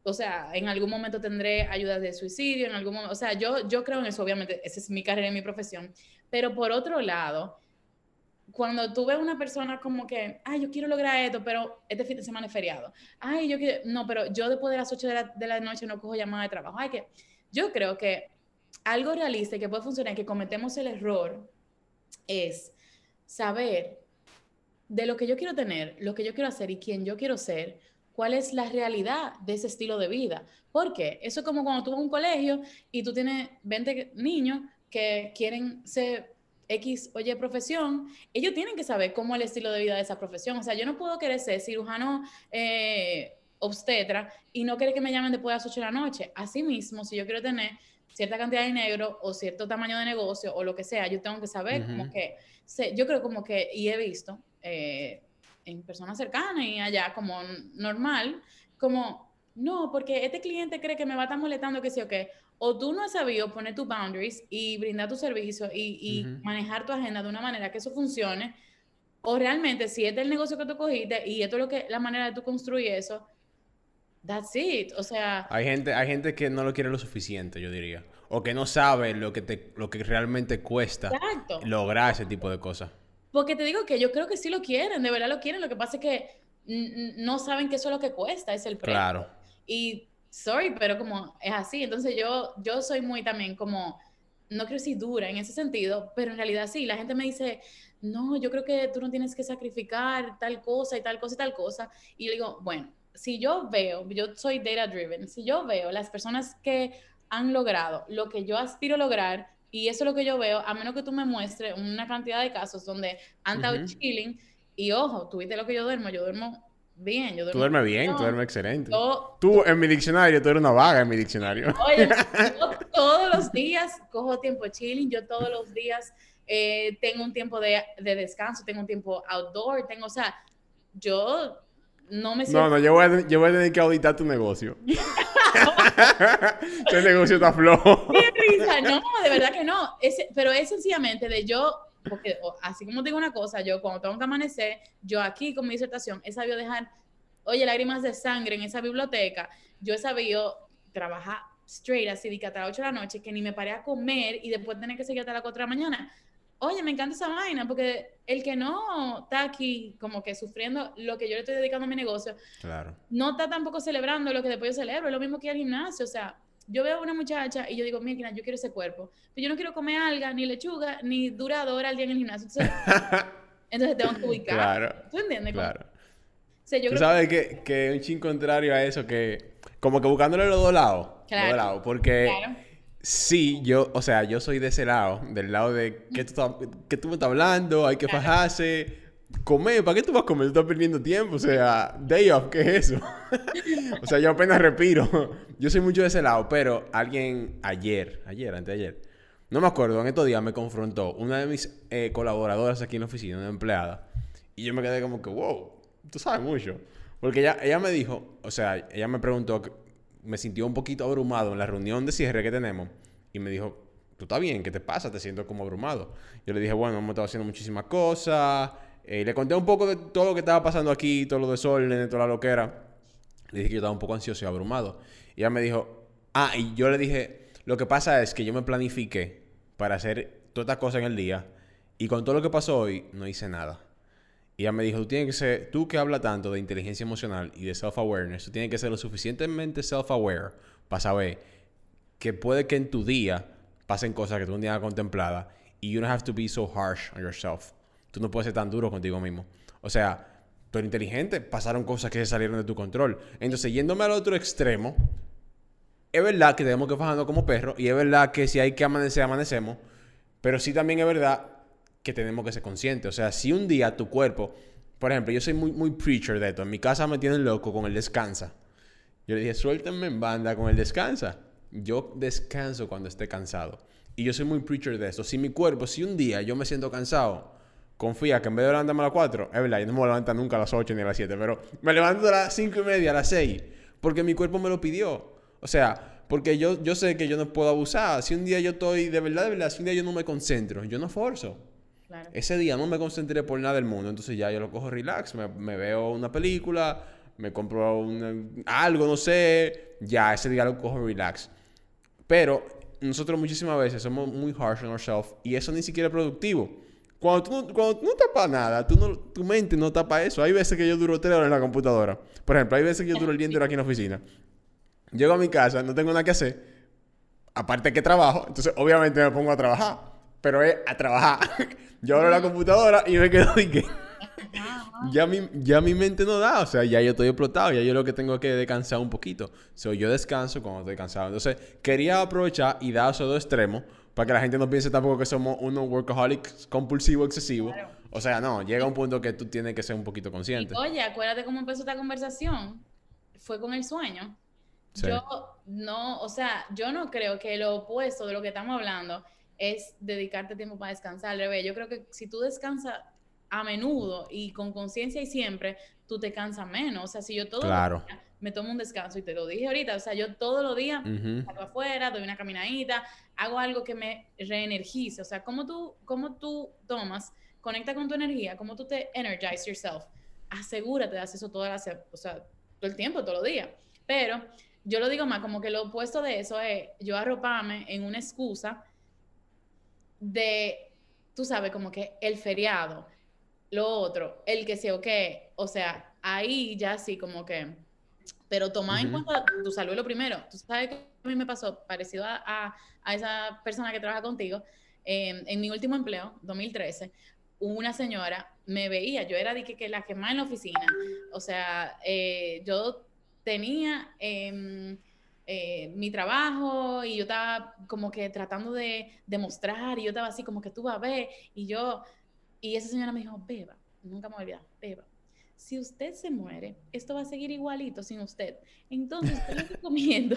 o sea, en algún momento tendré ayuda de suicidio, en algún momento, o sea, yo, yo creo en eso, obviamente, esa es mi carrera y mi profesión. Pero por otro lado, cuando tú ves una persona como que, ay, yo quiero lograr esto, pero este fin de semana es feriado. Ay, yo quiero, no, pero yo después de las 8 de la, de la noche no cojo llamada de trabajo. Ay, que yo creo que algo realista y que puede funcionar, que cometemos el error, es saber de lo que yo quiero tener, lo que yo quiero hacer y quién yo quiero ser, cuál es la realidad de ese estilo de vida. Porque eso es como cuando tú vas a un colegio y tú tienes 20 niños que quieren ser X o Y profesión, ellos tienen que saber cómo es el estilo de vida de esa profesión. O sea, yo no puedo querer ser cirujano eh, obstetra y no querer que me llamen después de las 8 de la noche. Asimismo, si yo quiero tener cierta cantidad de dinero o cierto tamaño de negocio o lo que sea, yo tengo que saber como que, yo creo como que, y he visto eh, en personas cercanas y allá como normal, como, no, porque este cliente cree que me va a estar molestando, que sí o qué, o tú no has sabido poner tus boundaries y brindar tu servicio y, manejar tu agenda de una manera que eso funcione, o realmente si este es el negocio que tú cogiste y esto es lo que, la manera de tú construir eso, that's it, o sea... Hay gente, hay gente que no lo quiere lo suficiente, yo diría, o que no sabe lo que, te, lo que realmente cuesta lograr ese tipo de cosas. Porque te digo que yo creo que sí lo quieren, de verdad lo quieren, lo que pasa es que no saben que eso es lo que cuesta, es el precio. Claro. Y sorry, pero como es así. Entonces yo, yo soy muy también como, no creo si dura en ese sentido, pero en realidad sí, la gente me dice, no, yo creo que tú no tienes que sacrificar tal cosa y tal cosa y tal cosa. Y yo digo, bueno, si yo veo, yo soy data driven, si yo veo las personas que han logrado lo que yo aspiro a lograr, y eso es lo que yo veo, a menos que tú me muestres una cantidad de casos donde han estado chilling, y ojo, tú viste lo que yo duermo, yo duermo bien. Yo tú duermes bien, tú duermes excelente. tú, en mi diccionario, tú eres una vaga en mi diccionario. Oye, yo todos los días cojo tiempo chilling, yo todos los días eh, tengo un tiempo de, de, descanso, tengo un tiempo outdoor, tengo, o sea, yo no me siento... No, no, yo voy, a, yo voy a tener que auditar tu negocio. tu negocio está flojo. Qué risa, no, de verdad que no. pero es sencillamente de yo porque así como digo una cosa, yo cuando tengo que amanecer, yo aquí con mi disertación he sabido dejar, oye, lágrimas de sangre en esa biblioteca, yo he sabido trabajar straight así de que hasta las 8 de la noche, que ni me paré a comer y después tener que seguir hasta las 4 de la mañana. Oye, me encanta esa vaina, porque el que no está aquí como que sufriendo lo que yo le estoy dedicando a mi negocio, claro. no está tampoco celebrando lo que después yo celebro, es lo mismo que ir al gimnasio, o sea, yo veo a una muchacha y yo digo, mira, yo quiero ese cuerpo, pero yo no quiero comer alga, ni lechuga, ni dura dos horas al día en el gimnasio. Entonces, tengo que ubicar. Claro. ¿Tú entiendes? Claro. Tú sabes que, que un chin contrario a eso, que como que buscándole los dos lados. Claro. Los dos lados, porque... Sí, yo, o sea, yo soy de ese lado, del lado de que tú, que tú me estás hablando, hay que fajarse, comer, ¿para qué tú vas a comer? Tú estás perdiendo tiempo, o sea, day off, ¿qué es eso? o sea, yo apenas respiro. Yo soy mucho de ese lado, pero alguien ayer, ayer, antes de ayer, no me acuerdo, en estos días me confrontó una de mis eh, colaboradoras aquí en la oficina, una empleada, y yo me quedé como que, wow, tú sabes mucho. Porque ella, ella me dijo, o sea, ella me preguntó, me sintió un poquito abrumado en la reunión de cierre que tenemos, y me dijo, ¿tú estás bien? ¿Qué te pasa? Te siento como abrumado. Yo le dije, bueno, hemos estado haciendo muchísimas cosas eh, le conté un poco de todo lo que estaba pasando aquí, todo lo de toda la loquera. Le dije que yo estaba un poco ansioso y abrumado. Y ella me dijo, ah, y yo le dije, lo que pasa es que yo me planifiqué para hacer todas estas cosas en el día. Y con todo lo que pasó hoy, no hice nada. Y ella me dijo, tú tienes que ser, tú que hablas tanto de inteligencia emocional y de self-awareness, tú tienes que ser lo suficientemente self-aware para saber que puede que en tu día pasen cosas que tú no tienes contemplada y you don't have to be so harsh on yourself. Tú no puedes ser tan duro contigo mismo. O sea, tú eres inteligente, pasaron cosas que se salieron de tu control. Entonces, yéndome al otro extremo, es verdad que tenemos que fajarnos como perros y es verdad que si hay que amanecer, amanecemos. Pero sí también es verdad que tenemos que ser conscientes. O sea, si un día tu cuerpo, por ejemplo, yo soy muy, muy preacher de esto. En mi casa me tienen loco con el descansa. Yo le dije, suéltenme en banda con el descansa. Yo descanso cuando esté cansado. Y yo soy muy preacher de eso. Si mi cuerpo, si un día yo me siento cansado, confía que en vez de levantarme a las 4, es verdad, yo no me levanto nunca a las 8 ni a las 7, pero me levanto a las 5 y media, a las 6, porque mi cuerpo me lo pidió. O sea, porque yo, yo sé que yo no puedo abusar. Si un día yo estoy, de verdad, de verdad, si un día yo no me concentro, yo no forzo. Ese día no me concentré por nada del mundo, entonces ya yo lo cojo relax, me, veo una película, me compro algo, no sé, ya ese día lo cojo relax. Pero nosotros muchísimas veces somos muy harsh on ourselves y eso ni siquiera es productivo. Cuando tú no, cuando tú no tapas nada, tú no, tu mente no tapa eso. Hay veces que yo duro tres horas en la computadora. Por ejemplo, hay veces que yo duro el día entero aquí en la oficina. Llego a mi casa, no tengo nada que hacer. Aparte que trabajo, entonces obviamente me pongo a trabajar. Pero es a trabajar. yo abro la computadora y me quedo y que... ya, mi, ya mi mente no da, o sea, ya yo estoy explotado, ya yo lo que tengo que descansar un poquito. So, yo descanso cuando estoy cansado. Entonces, quería aprovechar y dar esos dos extremos para que la gente no piense tampoco que somos unos workaholics compulsivo excesivo. O sea, no, llega un punto que tú tienes que ser un poquito consciente. oye, acuérdate cómo empezó esta conversación. Fue con el sueño. Yo no, o sea, yo no creo que lo opuesto de lo que estamos hablando es dedicarte tiempo para descansar. Al revés, yo creo que si tú descansas a menudo y con conciencia y siempre, tú te cansas menos. O sea, si yo todo claro me tomo un descanso y te lo dije ahorita, o sea, yo todos los días salgo afuera, doy una caminadita, hago algo que me reenergice, o sea, cómo tú, cómo tú tomas, conecta con tu energía, cómo tú te energize yourself, asegúrate de hacer eso toda la, o sea, todo el tiempo, todos los días, pero yo lo digo más, como que lo opuesto de eso es yo arroparme en una excusa de, tú sabes, como que el feriado, lo otro, el que sea o qué, o sea, ahí ya sí como que pero toma en cuenta tu salud lo primero. Tú sabes que a mí me pasó parecido a, a, esa persona que trabaja contigo. Em, en mi último empleo, 2013, una señora me veía, yo era de que, la que más en la oficina. O sea, eh, yo tenía em, eh, mi trabajo y yo estaba como que tratando de demostrar y yo estaba así como que tú vas a ver y yo, y esa señora me dijo, beba, nunca me voy a olvidar, beba si usted se muere, esto va a seguir igualito sin usted. Entonces, yo le recomiendo,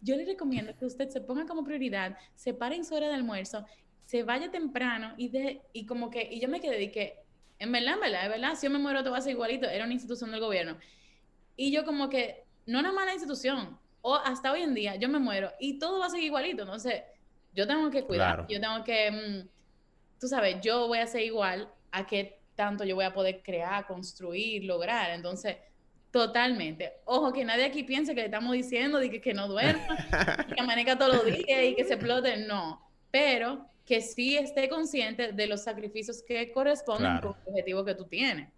yo le recomiendo que usted se ponga como prioridad, se pare en su hora de almuerzo, se vaya temprano y, de, y como que, y yo me quedé que, en verdad, en verdad, verdad, si yo me muero, todo va a ser igualito, era una institución del gobierno. Y yo como que, no una mala institución, o hasta hoy en día, yo me muero y todo va a seguir igualito, entonces, yo tengo que cuidar, yo tengo que, mm, tú sabes, yo voy a ser igual a que tanto yo voy a poder crear, construir, lograr. Entonces, totalmente. Ojo, que nadie aquí piense que le estamos diciendo de que, no duerma, que amanezca todos los días y que se explote. No, pero que sí esté consciente de los sacrificios que corresponden con el objetivo que tú tienes.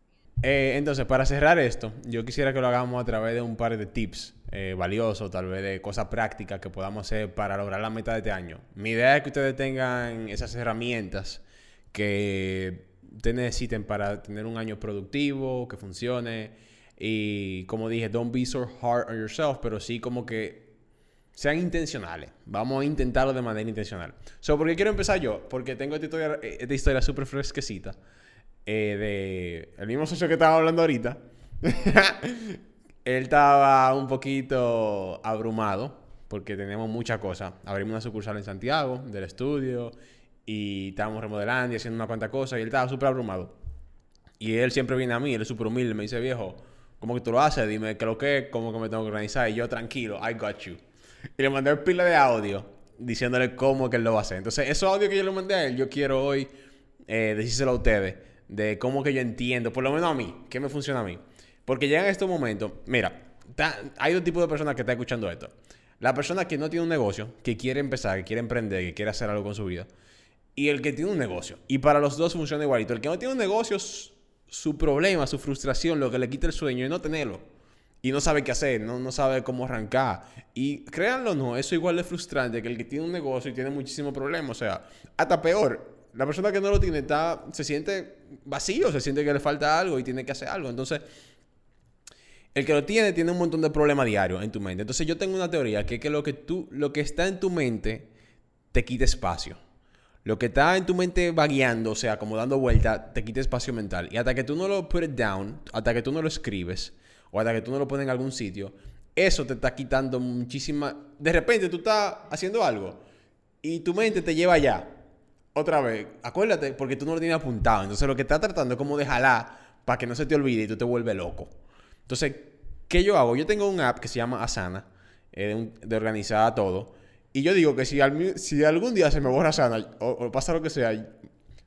Eh, entonces, para cerrar esto, yo quisiera que lo hagamos a través de un par de tips eh, valiosos, tal vez de cosas prácticas que podamos hacer para lograr la meta de este año. Mi idea es que ustedes tengan esas herramientas que ustedes necesiten para tener un año productivo, que funcione. Y como dije, don't be so hard on yourself, pero sí como que sean intencionales. Vamos a intentarlo de manera intencional. So, ¿Por qué quiero empezar yo? Porque tengo esta historia, eh, esta historia súper fresquecita. Eh, de el mismo socio que estaba hablando ahorita. Él estaba un poquito abrumado porque tenemos muchas cosas. Abrimos una sucursal en Santiago del estudio y estábamos remodelando y haciendo una cuanta cosas y él estaba súper abrumado. Y él siempre viene a mí, él es súper humilde, me dice, viejo, ¿cómo que tú lo haces? Dime qué lo que cómo que me tengo que organizar. Y yo, tranquilo, I got you. Y le mandé pila de audio diciéndole cómo que él lo va a hacer. Entonces, esos audios que yo le mandé a él, yo quiero hoy eh, decírselo a ustedes de cómo que yo entiendo, por lo menos a mí, qué me funciona a mí. Porque llegan estos momentos, mira, hay dos tipos de personas que están escuchando esto. La persona que no tiene un negocio, que quiere empezar, que quiere emprender, que quiere hacer algo con su vida y el que tiene un negocio. Y para los dos funciona igualito. El que no tiene un negocio, su problema, su frustración, lo que le quita el sueño es no tenerlo. Y no sabe qué hacer, no, no sabe cómo arrancar. Y créanlo o no, eso igual de frustrante que el que tiene un negocio y tiene muchísimos problemas. O sea, hasta peor. La persona que no lo tiene está, se siente vacío, se siente que le falta algo y tiene que hacer algo. Entonces, el que lo tiene tiene un montón de problemas diarios en tu mente. Entonces, yo tengo una teoría que es que lo que, tú, lo que está en tu mente te quita espacio. Lo que está en tu mente vagueando, o sea, como dando vuelta, te quita espacio mental. Y hasta que tú no lo put down, hasta que tú no lo escribes, o hasta que tú no lo pones en algún sitio, eso te está quitando muchísima... De repente tú estás haciendo algo y tu mente te lleva allá. Otra vez, acuérdate, porque tú no lo tienes apuntado. Entonces lo que estás tratando es como de para que no se te olvide y tú te vuelves loco. Entonces, ¿qué yo hago? Yo tengo un app que se llama Asana, eh, de, organizar todo. Y yo digo que si, algún día se me borra Asana o, pasa lo que sea,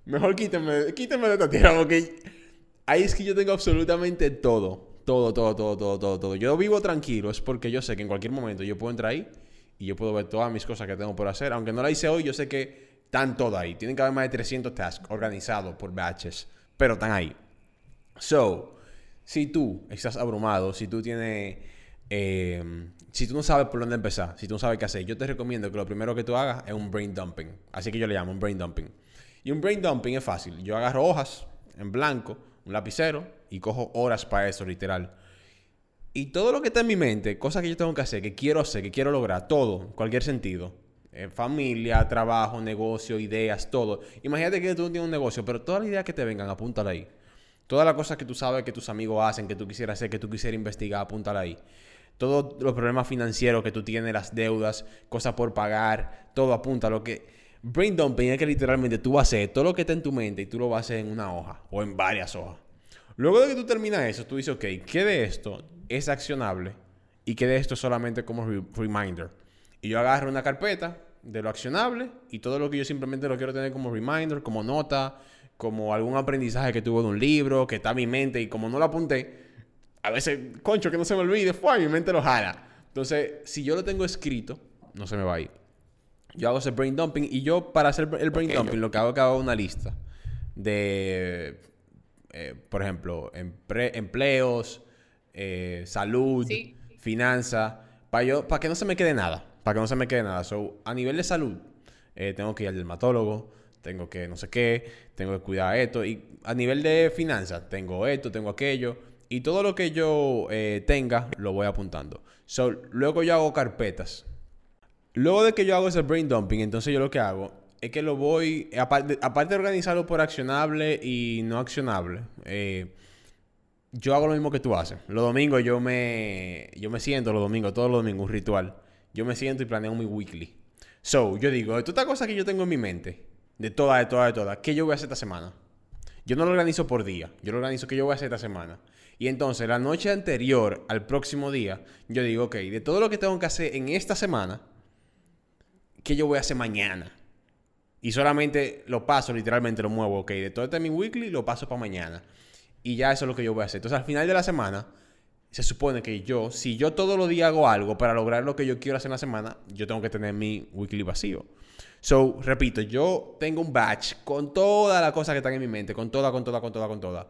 mejor quítenme, quítenme de esta tierra porque ahí es que yo tengo absolutamente todo. Todo, todo, todo, todo, todo, todo. Yo vivo tranquilo, es porque yo sé que en cualquier momento yo puedo entrar ahí y yo puedo ver todas mis cosas que tengo por hacer. Aunque no la hice hoy, yo sé que están todas ahí. Tienen que haber más de 300 tasks organizados por batches, pero están ahí. So, si tú estás abrumado, si tú tienes... Eh, si tú no sabes por dónde empezar, si tú no sabes qué hacer, yo te recomiendo que lo primero que tú hagas es un brain dumping. Así que yo le llamo un brain dumping. Y un brain dumping es fácil. Yo agarro hojas en blanco, un lapicero y cojo horas para eso, literal. Y todo lo que está en mi mente, cosas que yo tengo que hacer, que quiero hacer, que quiero lograr, todo, cualquier sentido. Eh, familia, trabajo, negocio, ideas, todo. Imagínate que tú tienes un negocio, pero todas las ideas que te vengan, apúntala ahí. Todas las cosas que tú sabes que tus amigos hacen, que tú quisieras hacer, que tú quisieras investigar, apúntala ahí. Todos los problemas financieros que tú tienes, las deudas, cosas por pagar, todo apunta. Lo que. Brain dumping es que literalmente tú vas a hacer todo lo que está en tu mente y tú lo vas a hacer en una hoja o en varias hojas. Luego de que tú terminas eso, tú dices, ok, ¿qué de esto es accionable? Y qué de esto es solamente como reminder. Y yo agarro una carpeta de lo accionable y todo lo que yo simplemente lo quiero tener como reminder, como nota, como algún aprendizaje que tuvo de un libro, que está en mi mente y como no lo apunté, a veces, concho, que no se me olvide, fue, mi mente lo jala. Entonces, si yo lo tengo escrito, no se me va a ir. Yo hago ese brain dumping y yo para hacer el brain dumping lo que hago es que hago una lista de, eh, por ejemplo, empleos, eh, salud, finanzas, para para que no se me quede nada, para que no se me quede nada. So, a nivel de salud, eh, tengo que ir al dermatólogo, tengo que no sé qué, tengo que cuidar esto. Y a nivel de finanzas, tengo esto, tengo aquello. Y todo lo que yo eh, tenga, lo voy apuntando. So, luego yo hago carpetas. Luego de que yo hago ese brain dumping, entonces yo lo que hago es que lo voy, aparte, de organizarlo por accionable y no accionable, eh, yo hago lo mismo que tú haces. Los domingos yo me, yo me siento, los domingos, todos los domingos, un ritual. Yo me siento y planeo mi weekly. So, yo digo, todas estas cosas que yo tengo en mi mente, de todas, de todas, de todas, ¿qué yo voy a hacer esta semana? Yo no lo organizo por día, yo lo organizo que yo voy a hacer esta semana. Y entonces, la noche anterior al próximo día, yo digo, ok, de todo lo que tengo que hacer en esta semana, ¿qué yo voy a hacer mañana? Y solamente lo paso, literalmente lo muevo, ok, de todo este mi weekly lo paso para mañana. Y ya eso es lo que yo voy a hacer. Entonces, al final de la semana, se supone que yo, si yo todos los días hago algo para lograr lo que yo quiero hacer en la semana, yo tengo que tener mi weekly vacío. So, repito, yo tengo un batch con todas las cosas que están en mi mente, con toda, con toda, con toda, con toda.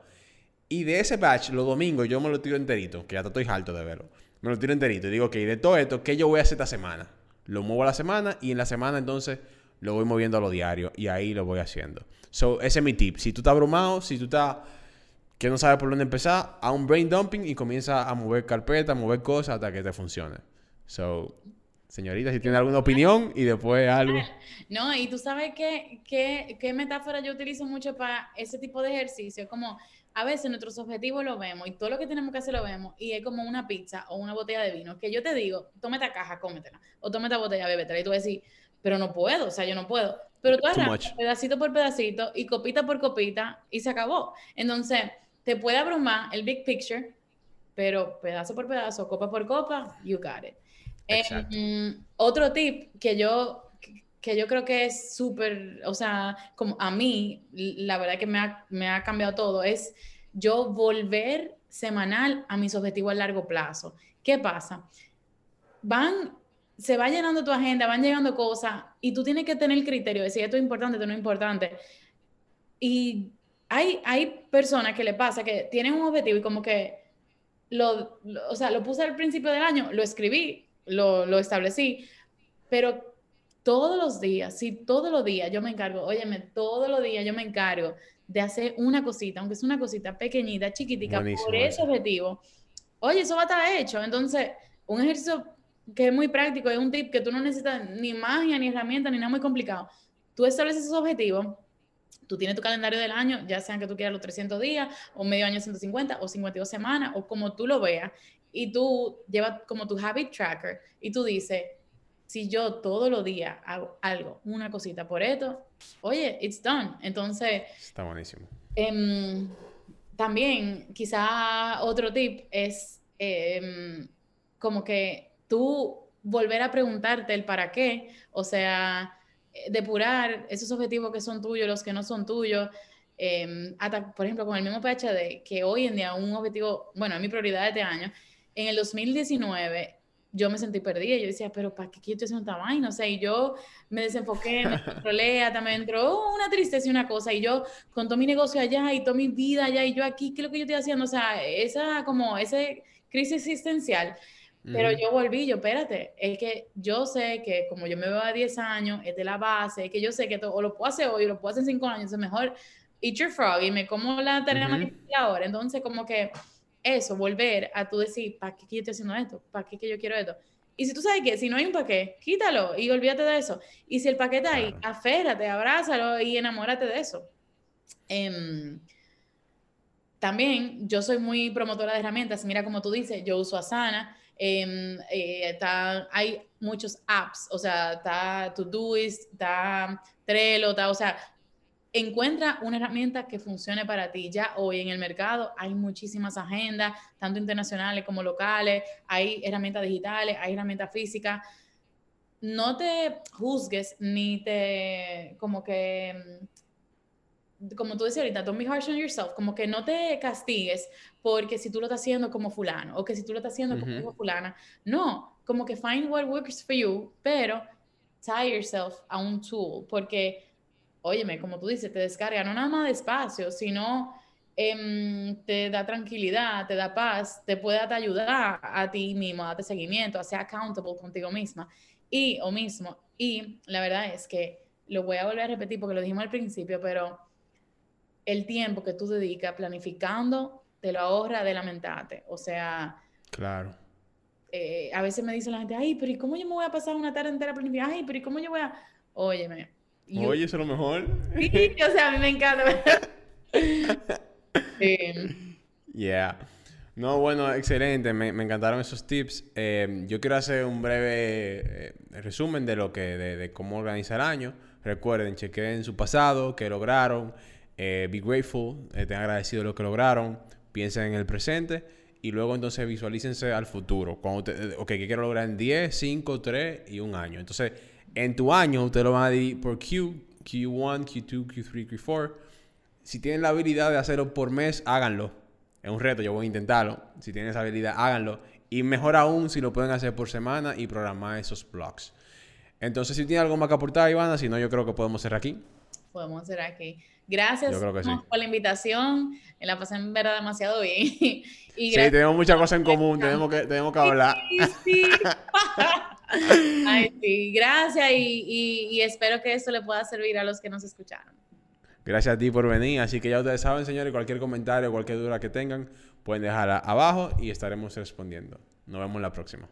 Y de ese batch, los domingos, yo me lo tiro enterito, que ya estoy harto de verlo. Me lo tiro enterito y digo, ok, de todo esto, ¿qué yo voy a hacer esta semana? Lo muevo a la semana y en la semana entonces lo voy moviendo a lo diario y ahí lo voy haciendo. So, ese es mi tip. Si tú estás abrumado, si tú estás que no sabes por dónde empezar, a un brain dumping y comienza a mover carpeta, a mover cosas hasta que te funcione. So, señorita, si tiene alguna opinión y después algo. No, y tú sabes qué, qué, qué metáfora yo utilizo mucho para ese tipo de ejercicio. Como a veces nuestros objetivos lo vemos y todo lo que tenemos que hacer lo vemos y es como una pizza o una botella de vino que yo te digo, toma esta caja, cómetela, o toma esta botella, bébetela y tú decir, pero no puedo, o sea, yo no puedo. Pero tú agarras pedacito por pedacito y copita por copita y se acabó. Entonces, te puede abrumar el big picture, pero pedazo por pedazo, copa por copa, you got it. Em, otro tip que yo que yo creo que es súper, o sea, como a mí, la verdad que me ha, me ha cambiado todo, es yo volver semanal a mis objetivos a largo plazo. ¿Qué pasa? Van, se va llenando tu agenda, van llegando cosas y tú tienes que tener criterio de si esto es importante, esto no es importante. Y hay, hay personas que le pasa que tienen un objetivo y como que lo, o sea, lo puse al principio del año, lo escribí, lo, lo establecí, pero todos los días, sí, todos los días yo me encargo, óyeme, todos los días yo me encargo de hacer una cosita, aunque es una cosita pequeñita, chiquitica, por ese objetivo. Oye, eso va a estar hecho. Entonces, un ejercicio que es muy práctico, es un tip que tú no necesitas ni magia, ni herramienta, ni nada muy complicado. Tú estableces esos objetivos, tú tienes tu calendario del año, ya sean que tú quieras los 300 días, o medio año 150, o 52 semanas, o como tú lo veas, y tú llevas como tu habit tracker, y tú dices, si yo todos los días hago algo, una cosita por esto, oye, it's done. Entonces... Está buenísimo. Em, también, quizá otro tip es em, como que tú volver a preguntarte el para qué, o sea, eh, depurar esos objetivos que son tuyos, los que no son tuyos. Em, por ejemplo, con el mismo PhD, que hoy en día un objetivo, bueno, mi prioridad de este año, en el 2019 yo me sentí perdida. Yo decía, pero ¿para qué estoy haciendo esta vaina? O sea, y yo me desenfoqué, me controlé, hasta me entró una tristeza y una cosa. Y yo con todo mi negocio allá y toda mi vida allá y yo aquí, ¿qué es lo que yo estoy haciendo? O sea, esa como, ese crisis existencial. Pero yo volví, yo, espérate, es que yo sé que como yo me veo a 10 años, es de la base, es que yo sé que todo, o lo puedo hacer hoy, o lo puedo hacer en 5 años, es mejor eat your frog y me como la tarea más difícil ahora. Entonces, como que eso, volver a tú decir, ¿para qué yo estoy haciendo esto? ¿Para qué yo quiero esto? Y si tú sabes que si no hay un paquete, quítalo y olvídate de eso. Y si el paquete hay, aférrate, abrázalo y enamórate de eso. Em, también yo soy muy promotora de herramientas. Mira, como tú dices, yo uso Asana. Eh, está, hay muchos apps, o sea, está Todoist, está Trello, está, o sea, encuentra una herramienta que funcione para ti. Ya hoy en el mercado hay muchísimas agendas, tanto internacionales como locales, hay herramientas digitales, hay herramientas físicas. No te juzgues ni te, como que, como tú decías ahorita, don't be harsh on yourself, como que no te castigues porque si tú lo estás haciendo como fulano o que si tú lo estás haciendo como fulana. No, como que find what works for you, pero tie yourself a un tool porque óyeme, como tú dices, te descarga no nada más despacio, sino em, te da tranquilidad, te da paz, te puede ayudar a ti mismo, a darte seguimiento, a ser accountable contigo misma y o mismo. Y la verdad es que lo voy a volver a repetir porque lo dijimos al principio, pero el tiempo que tú dedicas planificando te lo ahorra de lamentarte. O sea, claro. Eh, a veces me dice la gente, ay, pero ¿y cómo yo me voy a pasar una tarde entera planificando? Ay, pero ¿y cómo yo voy a...? Óyeme, Oye, eso es lo mejor. Sí, o sea, a mí me encanta. Yeah. No, bueno, excelente. Me, encantaron esos tips. Eh, yo quiero hacer un breve eh, resumen de lo que, de, cómo organizar el año. Recuerden, chequen su pasado, qué lograron. Eh, be grateful, estén agradecidos de lo que lograron. Piensen en el presente. Y luego entonces visualícense al futuro. Cuando te, ok, ¿qué quiero lograr en 10, 5, 3 y un año? Entonces, en tu año, ustedes lo van a dividir por Q, Q1, Q2, Q3, Q4. Si tienen la habilidad de hacerlo por mes, háganlo. Es un reto, yo voy a intentarlo. Si tienen esa habilidad, háganlo. Y mejor aún si lo pueden hacer por semana y programar esos blogs. Entonces, si tiene algo más que aportar, Ivana, si no, yo creo que podemos ser aquí. Podemos ser aquí. Gracias por la invitación. Me la pasé en verdad demasiado bien. y sí, tenemos muchas cosas en común. Tenemos que, tenemos que hablar. Sí, sí. Ay, sí, gracias y, espero que esto le pueda servir a los que nos escucharon. Gracias a ti por venir. Así que ya ustedes saben, señores, cualquier comentario, cualquier duda que tengan, pueden dejarla abajo y estaremos respondiendo. Nos vemos la próxima.